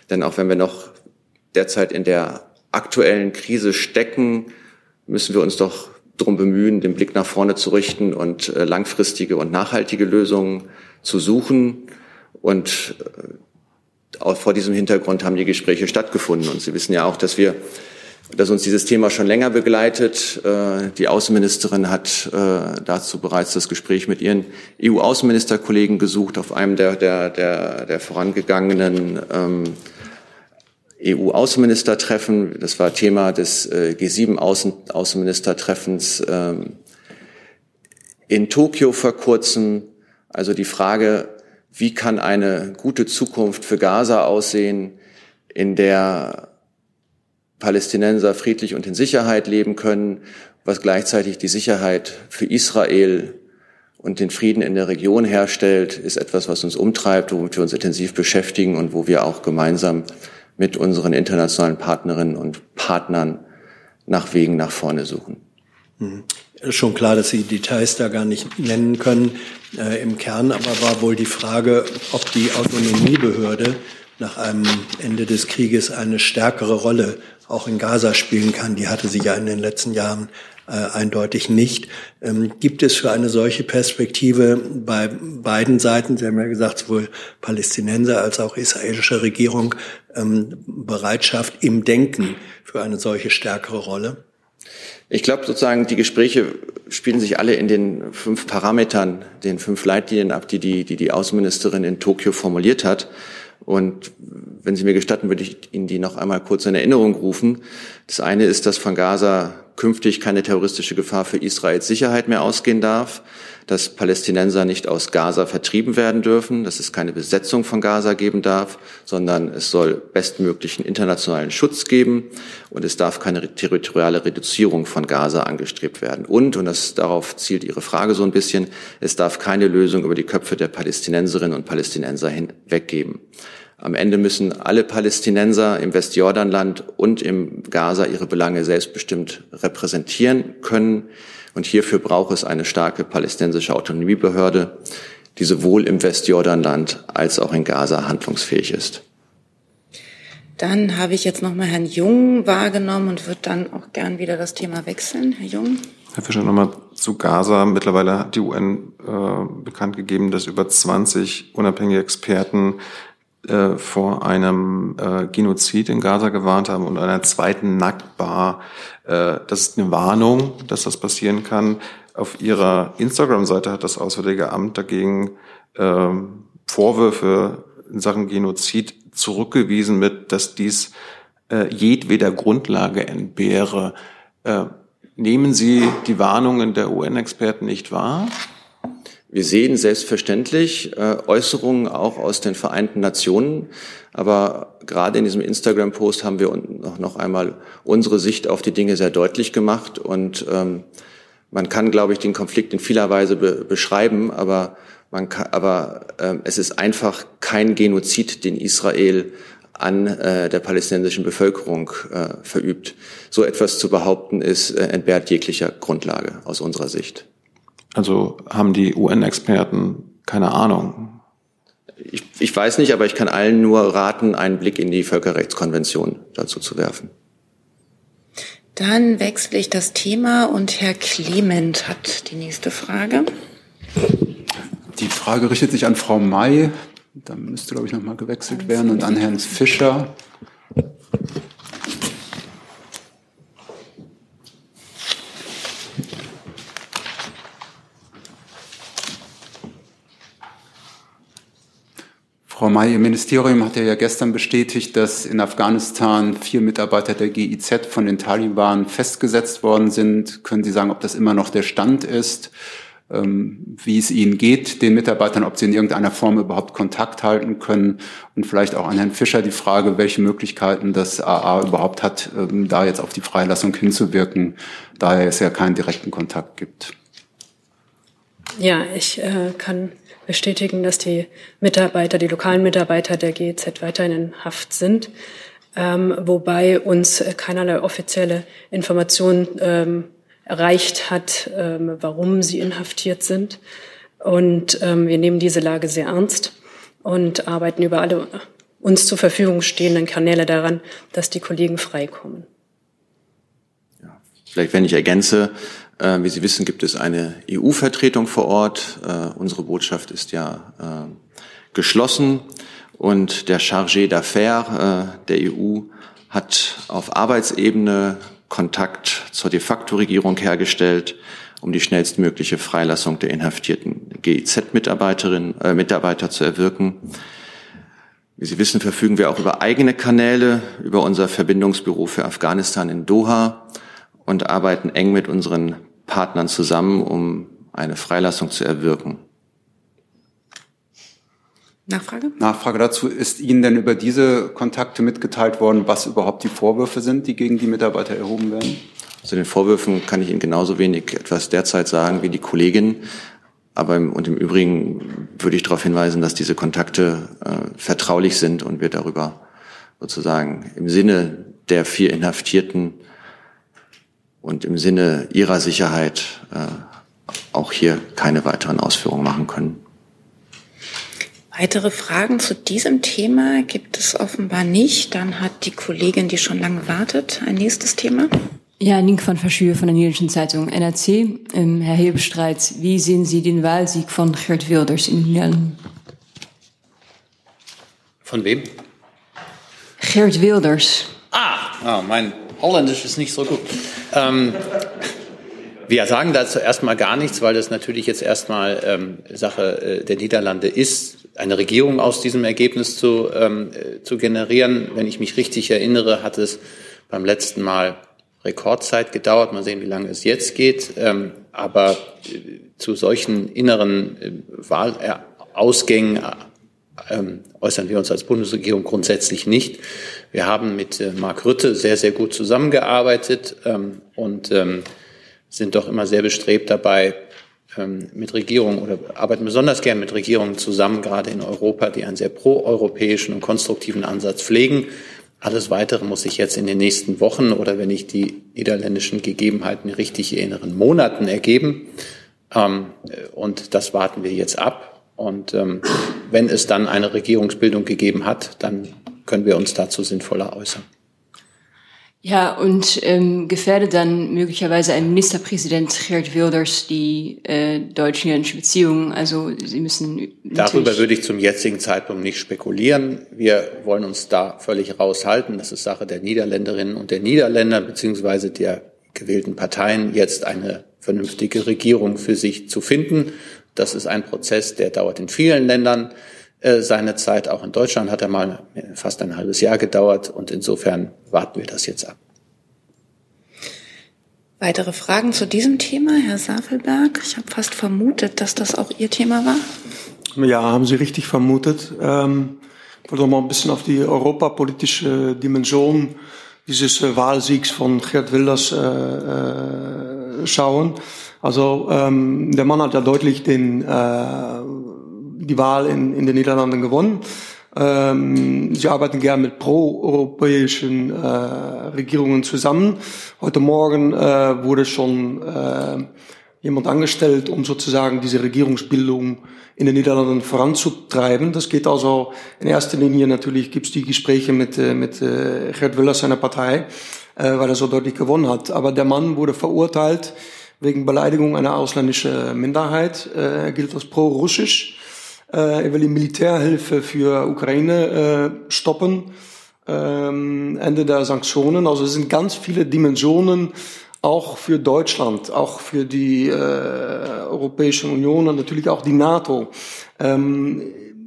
Denn auch wenn wir noch derzeit in der aktuellen Krise stecken, müssen wir uns doch darum bemühen, den Blick nach vorne zu richten und äh, langfristige und nachhaltige Lösungen zu suchen. Und äh, auch vor diesem Hintergrund haben die Gespräche stattgefunden. Und Sie wissen ja auch, dass wir, dass uns dieses Thema schon länger begleitet. Äh, die Außenministerin hat äh, dazu bereits das Gespräch mit ihren EU-Außenministerkollegen gesucht auf einem der, der, der, der vorangegangenen ähm, EU-Außenministertreffen. Das war Thema des äh, G7-Außenministertreffens ähm, in Tokio vor kurzem. Also die Frage, wie kann eine gute Zukunft für Gaza aussehen, in der Palästinenser friedlich und in Sicherheit leben können, was gleichzeitig die Sicherheit für Israel und den Frieden in der Region herstellt, ist etwas, was uns umtreibt, womit wir uns intensiv beschäftigen und wo wir auch gemeinsam mit unseren internationalen Partnerinnen und Partnern nach Wegen nach vorne suchen. Hm. Schon klar, dass Sie Details da gar nicht nennen können. Äh, Im Kern aber war wohl die Frage, ob die Autonomiebehörde nach einem Ende des Krieges eine stärkere Rolle auch in Gaza spielen kann. Die hatte sie ja in den letzten Jahren äh, eindeutig nicht. Ähm, gibt es für eine solche Perspektive bei beiden Seiten, Sie haben ja gesagt, sowohl Palästinenser als auch israelische Regierung, ähm, Bereitschaft im Denken für eine solche stärkere Rolle? Ich glaube sozusagen, die Gespräche spielen sich alle in den fünf Parametern, den fünf Leitlinien ab, die die, die, die Außenministerin in Tokio formuliert hat. Und wenn Sie mir gestatten, würde ich Ihnen die noch einmal kurz in Erinnerung rufen. Das eine ist, dass von Gaza künftig keine terroristische Gefahr für Israels Sicherheit mehr ausgehen darf, dass Palästinenser nicht aus Gaza vertrieben werden dürfen, dass es keine Besetzung von Gaza geben darf, sondern es soll bestmöglichen internationalen Schutz geben und es darf keine territoriale Reduzierung von Gaza angestrebt werden. Und, und das, darauf zielt Ihre Frage so ein bisschen, es darf keine Lösung über die Köpfe der Palästinenserinnen und Palästinenser hinweggeben. Am Ende müssen alle Palästinenser im Westjordanland und im Gaza ihre Belange selbstbestimmt repräsentieren können. Und hierfür braucht es eine starke palästinensische Autonomiebehörde, die sowohl im Westjordanland als auch in Gaza handlungsfähig ist. Dann habe ich jetzt noch mal Herrn Jung wahrgenommen und würde dann auch gern wieder das Thema wechseln. Herr Jung. Herr Fischer, nochmal zu Gaza. Mittlerweile hat die UN äh, bekannt gegeben, dass über 20 unabhängige Experten äh, vor einem äh, Genozid in Gaza gewarnt haben und einer zweiten Nakba. Äh, das ist eine Warnung, dass das passieren kann. Auf ihrer Instagram-Seite hat das Auswärtige Amt dagegen äh, Vorwürfe in Sachen Genozid zurückgewiesen mit, dass dies äh, jedweder Grundlage entbehre. Äh, nehmen Sie die Warnungen der UN-Experten nicht wahr? Wir sehen selbstverständlich äh, Äußerungen auch aus den Vereinten Nationen, aber gerade in diesem Instagram-Post haben wir noch, einmal unsere Sicht auf die Dinge sehr deutlich gemacht und ähm, man kann, glaube ich, den Konflikt in vieler Weise be beschreiben, aber man kann, aber äh, es ist einfach kein Genozid, den Israel an äh, der palästinensischen Bevölkerung äh, verübt. So etwas zu behaupten, ist entbehrt jeglicher Grundlage aus unserer Sicht. Also haben die UN-Experten keine Ahnung? Ich, ich weiß nicht, aber ich kann allen nur raten, einen Blick in die Völkerrechtskonvention dazu zu werfen. Dann wechsle ich das Thema und Herr Clement hat die nächste Frage. Die Frage richtet sich an Frau May. Da müsste, glaube ich, nochmal gewechselt werden und an Herrn Fischer. Frau May, Ihr Ministerium hat ja gestern bestätigt, dass in Afghanistan vier Mitarbeiter der GIZ von den Taliban festgesetzt worden sind. Können Sie sagen, ob das immer noch der Stand ist? Ähm, wie es Ihnen geht, den Mitarbeitern, ob Sie in irgendeiner Form überhaupt Kontakt halten können und vielleicht auch an Herrn Fischer die Frage, welche Möglichkeiten das AA überhaupt hat, ähm, da jetzt auf die Freilassung hinzuwirken, da es ja keinen direkten Kontakt gibt. Ja, ich äh, kann bestätigen, dass die Mitarbeiter, die lokalen Mitarbeiter der GEZ weiterhin in Haft sind, ähm, wobei uns keinerlei offizielle Information ähm, erreicht hat, ähm, warum sie inhaftiert sind. Und ähm, wir nehmen diese Lage sehr ernst und arbeiten über alle uns zur Verfügung stehenden Kanäle daran, dass die Kollegen freikommen. Ja, vielleicht, wenn ich ergänze, äh, wie Sie wissen, gibt es eine EU-Vertretung vor Ort. Äh, unsere Botschaft ist ja äh, geschlossen und der Chargé d'Affaires der EU hat auf Arbeitsebene Kontakt zur de facto Regierung hergestellt, um die schnellstmögliche Freilassung der inhaftierten GIZ-Mitarbeiterinnen äh, Mitarbeiter zu erwirken. Wie Sie wissen, verfügen wir auch über eigene Kanäle, über unser Verbindungsbüro für Afghanistan in Doha und arbeiten eng mit unseren Partnern zusammen, um eine Freilassung zu erwirken. Nachfrage? Nachfrage dazu. Ist Ihnen denn über diese Kontakte mitgeteilt worden, was überhaupt die Vorwürfe sind, die gegen die Mitarbeiter erhoben werden? Zu den Vorwürfen kann ich Ihnen genauso wenig etwas derzeit sagen wie die Kollegin. Aber im, und im Übrigen würde ich darauf hinweisen, dass diese Kontakte äh, vertraulich sind und wir darüber sozusagen im Sinne der vier Inhaftierten und im Sinne ihrer Sicherheit äh, auch hier keine weiteren Ausführungen machen können. Weitere Fragen zu diesem Thema gibt es offenbar nicht. Dann hat die Kollegin, die schon lange wartet, ein nächstes Thema. Ja, Nink van Verschuur von der Niederländischen Zeitung NRC. Ähm, Herr Hebestreit, wie sehen Sie den Wahlsieg von Geert Wilders in den Niederlanden? Von wem? Geert Wilders. Ah, ah mein Holländisch ist nicht so gut. Ähm, wir sagen dazu erstmal gar nichts, weil das natürlich jetzt erstmal ähm, Sache äh, der Niederlande ist, eine Regierung aus diesem Ergebnis zu, ähm, äh, zu generieren. Wenn ich mich richtig erinnere, hat es beim letzten Mal Rekordzeit gedauert. Mal sehen, wie lange es jetzt geht. Ähm, aber äh, zu solchen inneren äh, Wahlausgängen ähm, äußern wir uns als Bundesregierung grundsätzlich nicht. Wir haben mit äh, Mark Rütte sehr, sehr gut zusammengearbeitet ähm, und ähm, sind doch immer sehr bestrebt dabei, ähm, mit Regierungen oder arbeiten besonders gern mit Regierungen zusammen, gerade in Europa, die einen sehr proeuropäischen und konstruktiven Ansatz pflegen. Alles Weitere muss sich jetzt in den nächsten Wochen oder wenn ich die niederländischen Gegebenheiten richtig erinnere, Monaten ergeben. Ähm, und das warten wir jetzt ab. Und ähm, wenn es dann eine Regierungsbildung gegeben hat, dann können wir uns dazu sinnvoller äußern. Ja, und ähm, gefährdet dann möglicherweise ein Ministerpräsident Geert Wilders die äh, deutsch-niederländische Beziehungen? Also Sie müssen. Darüber würde ich zum jetzigen Zeitpunkt nicht spekulieren. Wir wollen uns da völlig raushalten. Das ist Sache der Niederländerinnen und der Niederländer beziehungsweise der gewählten Parteien, jetzt eine vernünftige Regierung für sich zu finden. Das ist ein Prozess, der dauert in vielen Ländern äh, seine Zeit. Auch in Deutschland hat er mal fast ein halbes Jahr gedauert und insofern warten wir das jetzt ab. Weitere Fragen zu diesem Thema, Herr Safelberg? Ich habe fast vermutet, dass das auch Ihr Thema war. Ja, haben Sie richtig vermutet. Ähm, ich wollte noch mal ein bisschen auf die europapolitische Dimension dieses Wahlsiegs von Gerd Wilders äh, äh, schauen. Also ähm, der Mann hat ja deutlich den äh, die Wahl in, in den Niederlanden gewonnen. Ähm, sie arbeiten gern mit pro-europäischen äh, Regierungen zusammen. Heute Morgen äh, wurde schon äh, jemand angestellt, um sozusagen diese Regierungsbildung in den Niederlanden voranzutreiben. Das geht also in erster Linie natürlich gibt es die Gespräche mit, äh, mit äh, Gerd Wilders seiner Partei, äh, weil er so deutlich gewonnen hat. Aber der Mann wurde verurteilt wegen Beleidigung einer ausländischen Minderheit. Äh, gilt als pro-russisch. Äh, er will die Militärhilfe für Ukraine äh, stoppen. Ähm, Ende der Sanktionen. Also es sind ganz viele Dimensionen auch für Deutschland, auch für die äh, Europäische Union und natürlich auch die NATO. Ähm,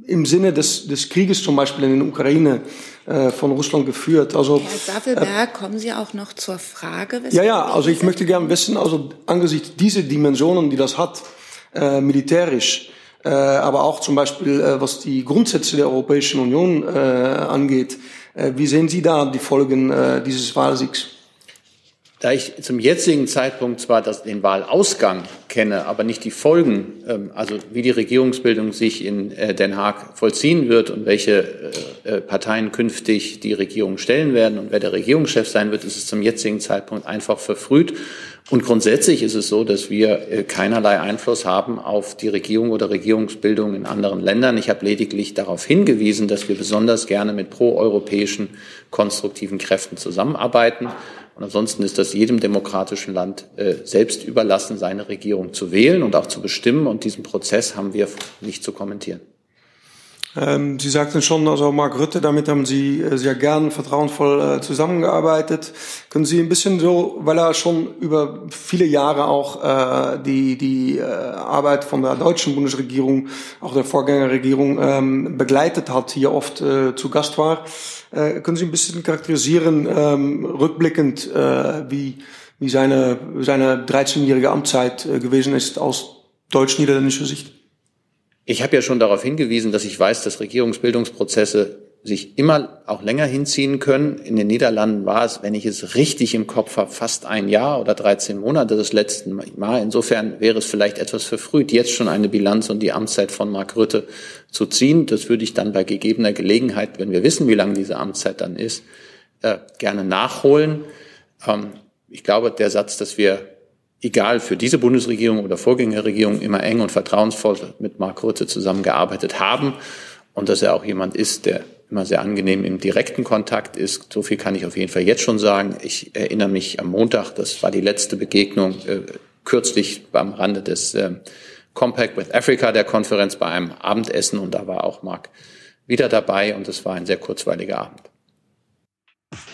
Im Sinne des, des Krieges zum Beispiel in der Ukraine von Russland geführt. Also, Herr Safelberg, äh, kommen Sie auch noch zur Frage? Ja, ja, also ich möchte gerne wissen, also angesichts dieser Dimensionen, die das hat, äh, militärisch, äh, aber auch zum Beispiel, äh, was die Grundsätze der Europäischen Union äh, angeht. Äh, wie sehen Sie da die Folgen äh, dieses Wahlsiegs? Da ich zum jetzigen Zeitpunkt zwar das, den Wahlausgang kenne, aber nicht die Folgen, ähm, also wie die Regierungsbildung sich in äh, Den Haag vollziehen wird und welche äh, Parteien künftig die Regierung stellen werden und wer der Regierungschef sein wird, ist es zum jetzigen Zeitpunkt einfach verfrüht. Und grundsätzlich ist es so, dass wir äh, keinerlei Einfluss haben auf die Regierung oder Regierungsbildung in anderen Ländern. Ich habe lediglich darauf hingewiesen, dass wir besonders gerne mit proeuropäischen konstruktiven Kräften zusammenarbeiten. Und ansonsten ist das jedem demokratischen Land äh, selbst überlassen, seine Regierung zu wählen und auch zu bestimmen. Und diesen Prozess haben wir nicht zu kommentieren. Ähm, Sie sagten schon, also Mark Rutte, damit haben Sie äh, sehr gern vertrauensvoll äh, zusammengearbeitet. Können Sie ein bisschen so, weil er schon über viele Jahre auch äh, die, die äh, Arbeit von der deutschen Bundesregierung, auch der Vorgängerregierung ähm, begleitet hat, hier oft äh, zu Gast war, können Sie ein bisschen charakterisieren, ähm, rückblickend, äh, wie, wie seine, seine 13-jährige Amtszeit gewesen ist aus deutsch-niederländische Sicht? Ich habe ja schon darauf hingewiesen, dass ich weiß, dass Regierungsbildungsprozesse sich immer auch länger hinziehen können. In den Niederlanden war es, wenn ich es richtig im Kopf habe, fast ein Jahr oder 13 Monate das letzte Mal. Insofern wäre es vielleicht etwas verfrüht, jetzt schon eine Bilanz und die Amtszeit von Mark Rütte zu ziehen. Das würde ich dann bei gegebener Gelegenheit, wenn wir wissen, wie lange diese Amtszeit dann ist, äh, gerne nachholen. Ähm, ich glaube, der Satz, dass wir egal für diese Bundesregierung oder Vorgängerregierung immer eng und vertrauensvoll mit Mark Rutte zusammengearbeitet haben und dass er auch jemand ist, der immer sehr angenehm im direkten Kontakt ist. So viel kann ich auf jeden Fall jetzt schon sagen. Ich erinnere mich am Montag, das war die letzte Begegnung äh, kürzlich beim Rande des äh, Compact with Africa der Konferenz bei einem Abendessen und da war auch Mark wieder dabei und es war ein sehr kurzweiliger Abend.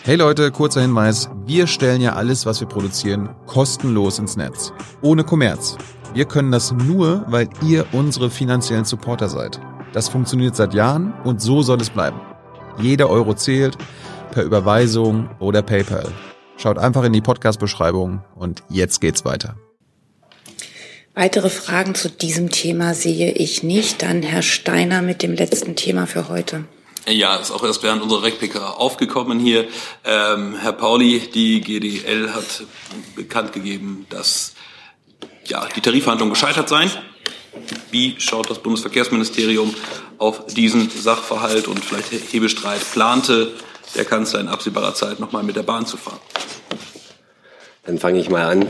Hey Leute, kurzer Hinweis. Wir stellen ja alles, was wir produzieren, kostenlos ins Netz. Ohne Kommerz. Wir können das nur, weil ihr unsere finanziellen Supporter seid. Das funktioniert seit Jahren und so soll es bleiben. Jeder Euro zählt, per Überweisung oder PayPal. Schaut einfach in die Podcast-Beschreibung und jetzt geht's weiter. Weitere Fragen zu diesem Thema sehe ich nicht. Dann Herr Steiner mit dem letzten Thema für heute. Ja, ist auch erst während unserer RecPK aufgekommen hier. Ähm, Herr Pauli, die GDL hat bekannt gegeben, dass ja, die Tarifverhandlungen gescheitert seien. Wie schaut das Bundesverkehrsministerium auf diesen Sachverhalt und vielleicht Hebestreit? Plante der Kanzler in absehbarer Zeit nochmal mit der Bahn zu fahren? Dann fange ich mal an.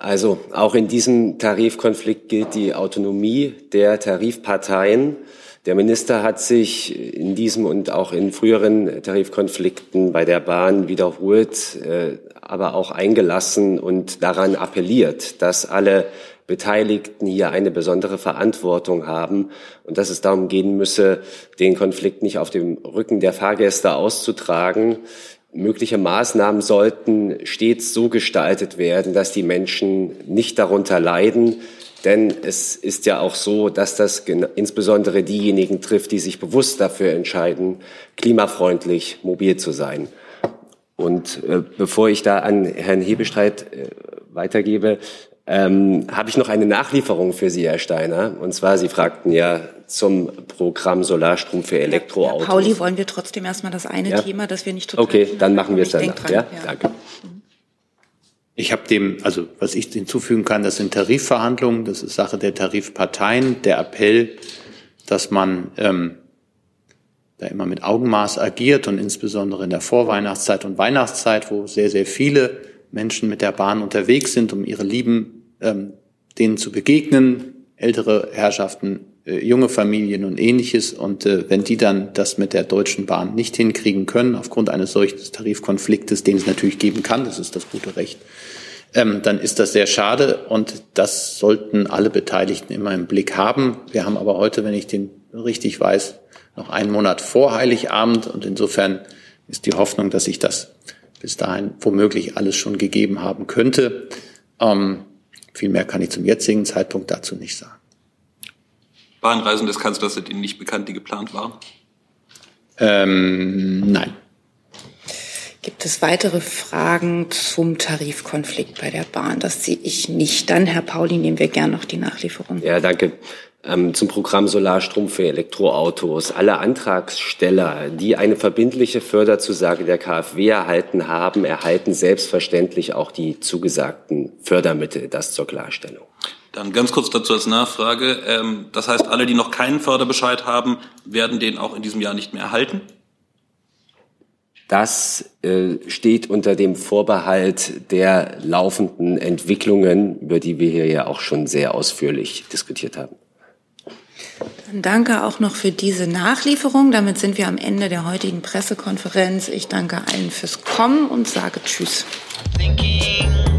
Also auch in diesem Tarifkonflikt gilt die Autonomie der Tarifparteien. Der Minister hat sich in diesem und auch in früheren Tarifkonflikten bei der Bahn wiederholt, äh, aber auch eingelassen und daran appelliert, dass alle Beteiligten hier eine besondere Verantwortung haben und dass es darum gehen müsse, den Konflikt nicht auf dem Rücken der Fahrgäste auszutragen. Mögliche Maßnahmen sollten stets so gestaltet werden, dass die Menschen nicht darunter leiden, denn es ist ja auch so, dass das insbesondere diejenigen trifft, die sich bewusst dafür entscheiden, klimafreundlich mobil zu sein. Und äh, bevor ich da an Herrn Hebestreit äh, weitergebe, ähm, habe ich noch eine Nachlieferung für Sie, Herr Steiner. Und zwar, Sie fragten ja zum Programm Solarstrom für Elektroautos. Herr Pauli, wollen wir trotzdem erstmal das eine ja? Thema, das wir nicht total Okay, dann machen wir es dann. Ja? ja, danke. Ich habe dem, also was ich hinzufügen kann, das sind Tarifverhandlungen, das ist Sache der Tarifparteien. Der Appell, dass man ähm, da immer mit Augenmaß agiert und insbesondere in der Vorweihnachtszeit und Weihnachtszeit, wo sehr, sehr viele Menschen mit der Bahn unterwegs sind, um ihre Lieben ähm, denen zu begegnen, ältere Herrschaften, junge Familien und ähnliches. Und äh, wenn die dann das mit der Deutschen Bahn nicht hinkriegen können, aufgrund eines solchen Tarifkonfliktes, den es natürlich geben kann, das ist das gute Recht, ähm, dann ist das sehr schade und das sollten alle Beteiligten immer im Blick haben. Wir haben aber heute, wenn ich den richtig weiß, noch einen Monat vor Heiligabend und insofern ist die Hoffnung, dass sich das bis dahin womöglich alles schon gegeben haben könnte. Ähm, viel mehr kann ich zum jetzigen Zeitpunkt dazu nicht sagen. Bahnreisen des Kanzlers sind Ihnen nicht bekannt, die geplant waren? Ähm, nein. Gibt es weitere Fragen zum Tarifkonflikt bei der Bahn? Das sehe ich nicht. Dann, Herr Pauli, nehmen wir gern noch die Nachlieferung. Ja, danke ähm, zum Programm Solarstrom für Elektroautos. Alle Antragsteller, die eine verbindliche Förderzusage der KfW erhalten haben, erhalten selbstverständlich auch die zugesagten Fördermittel. Das zur Klarstellung. Dann ganz kurz dazu als Nachfrage. Ähm, das heißt, alle, die noch keinen Förderbescheid haben, werden den auch in diesem Jahr nicht mehr erhalten? Das äh, steht unter dem Vorbehalt der laufenden Entwicklungen, über die wir hier ja auch schon sehr ausführlich diskutiert haben. Dann danke auch noch für diese Nachlieferung. Damit sind wir am Ende der heutigen Pressekonferenz. Ich danke allen fürs Kommen und sage Tschüss. Thank you.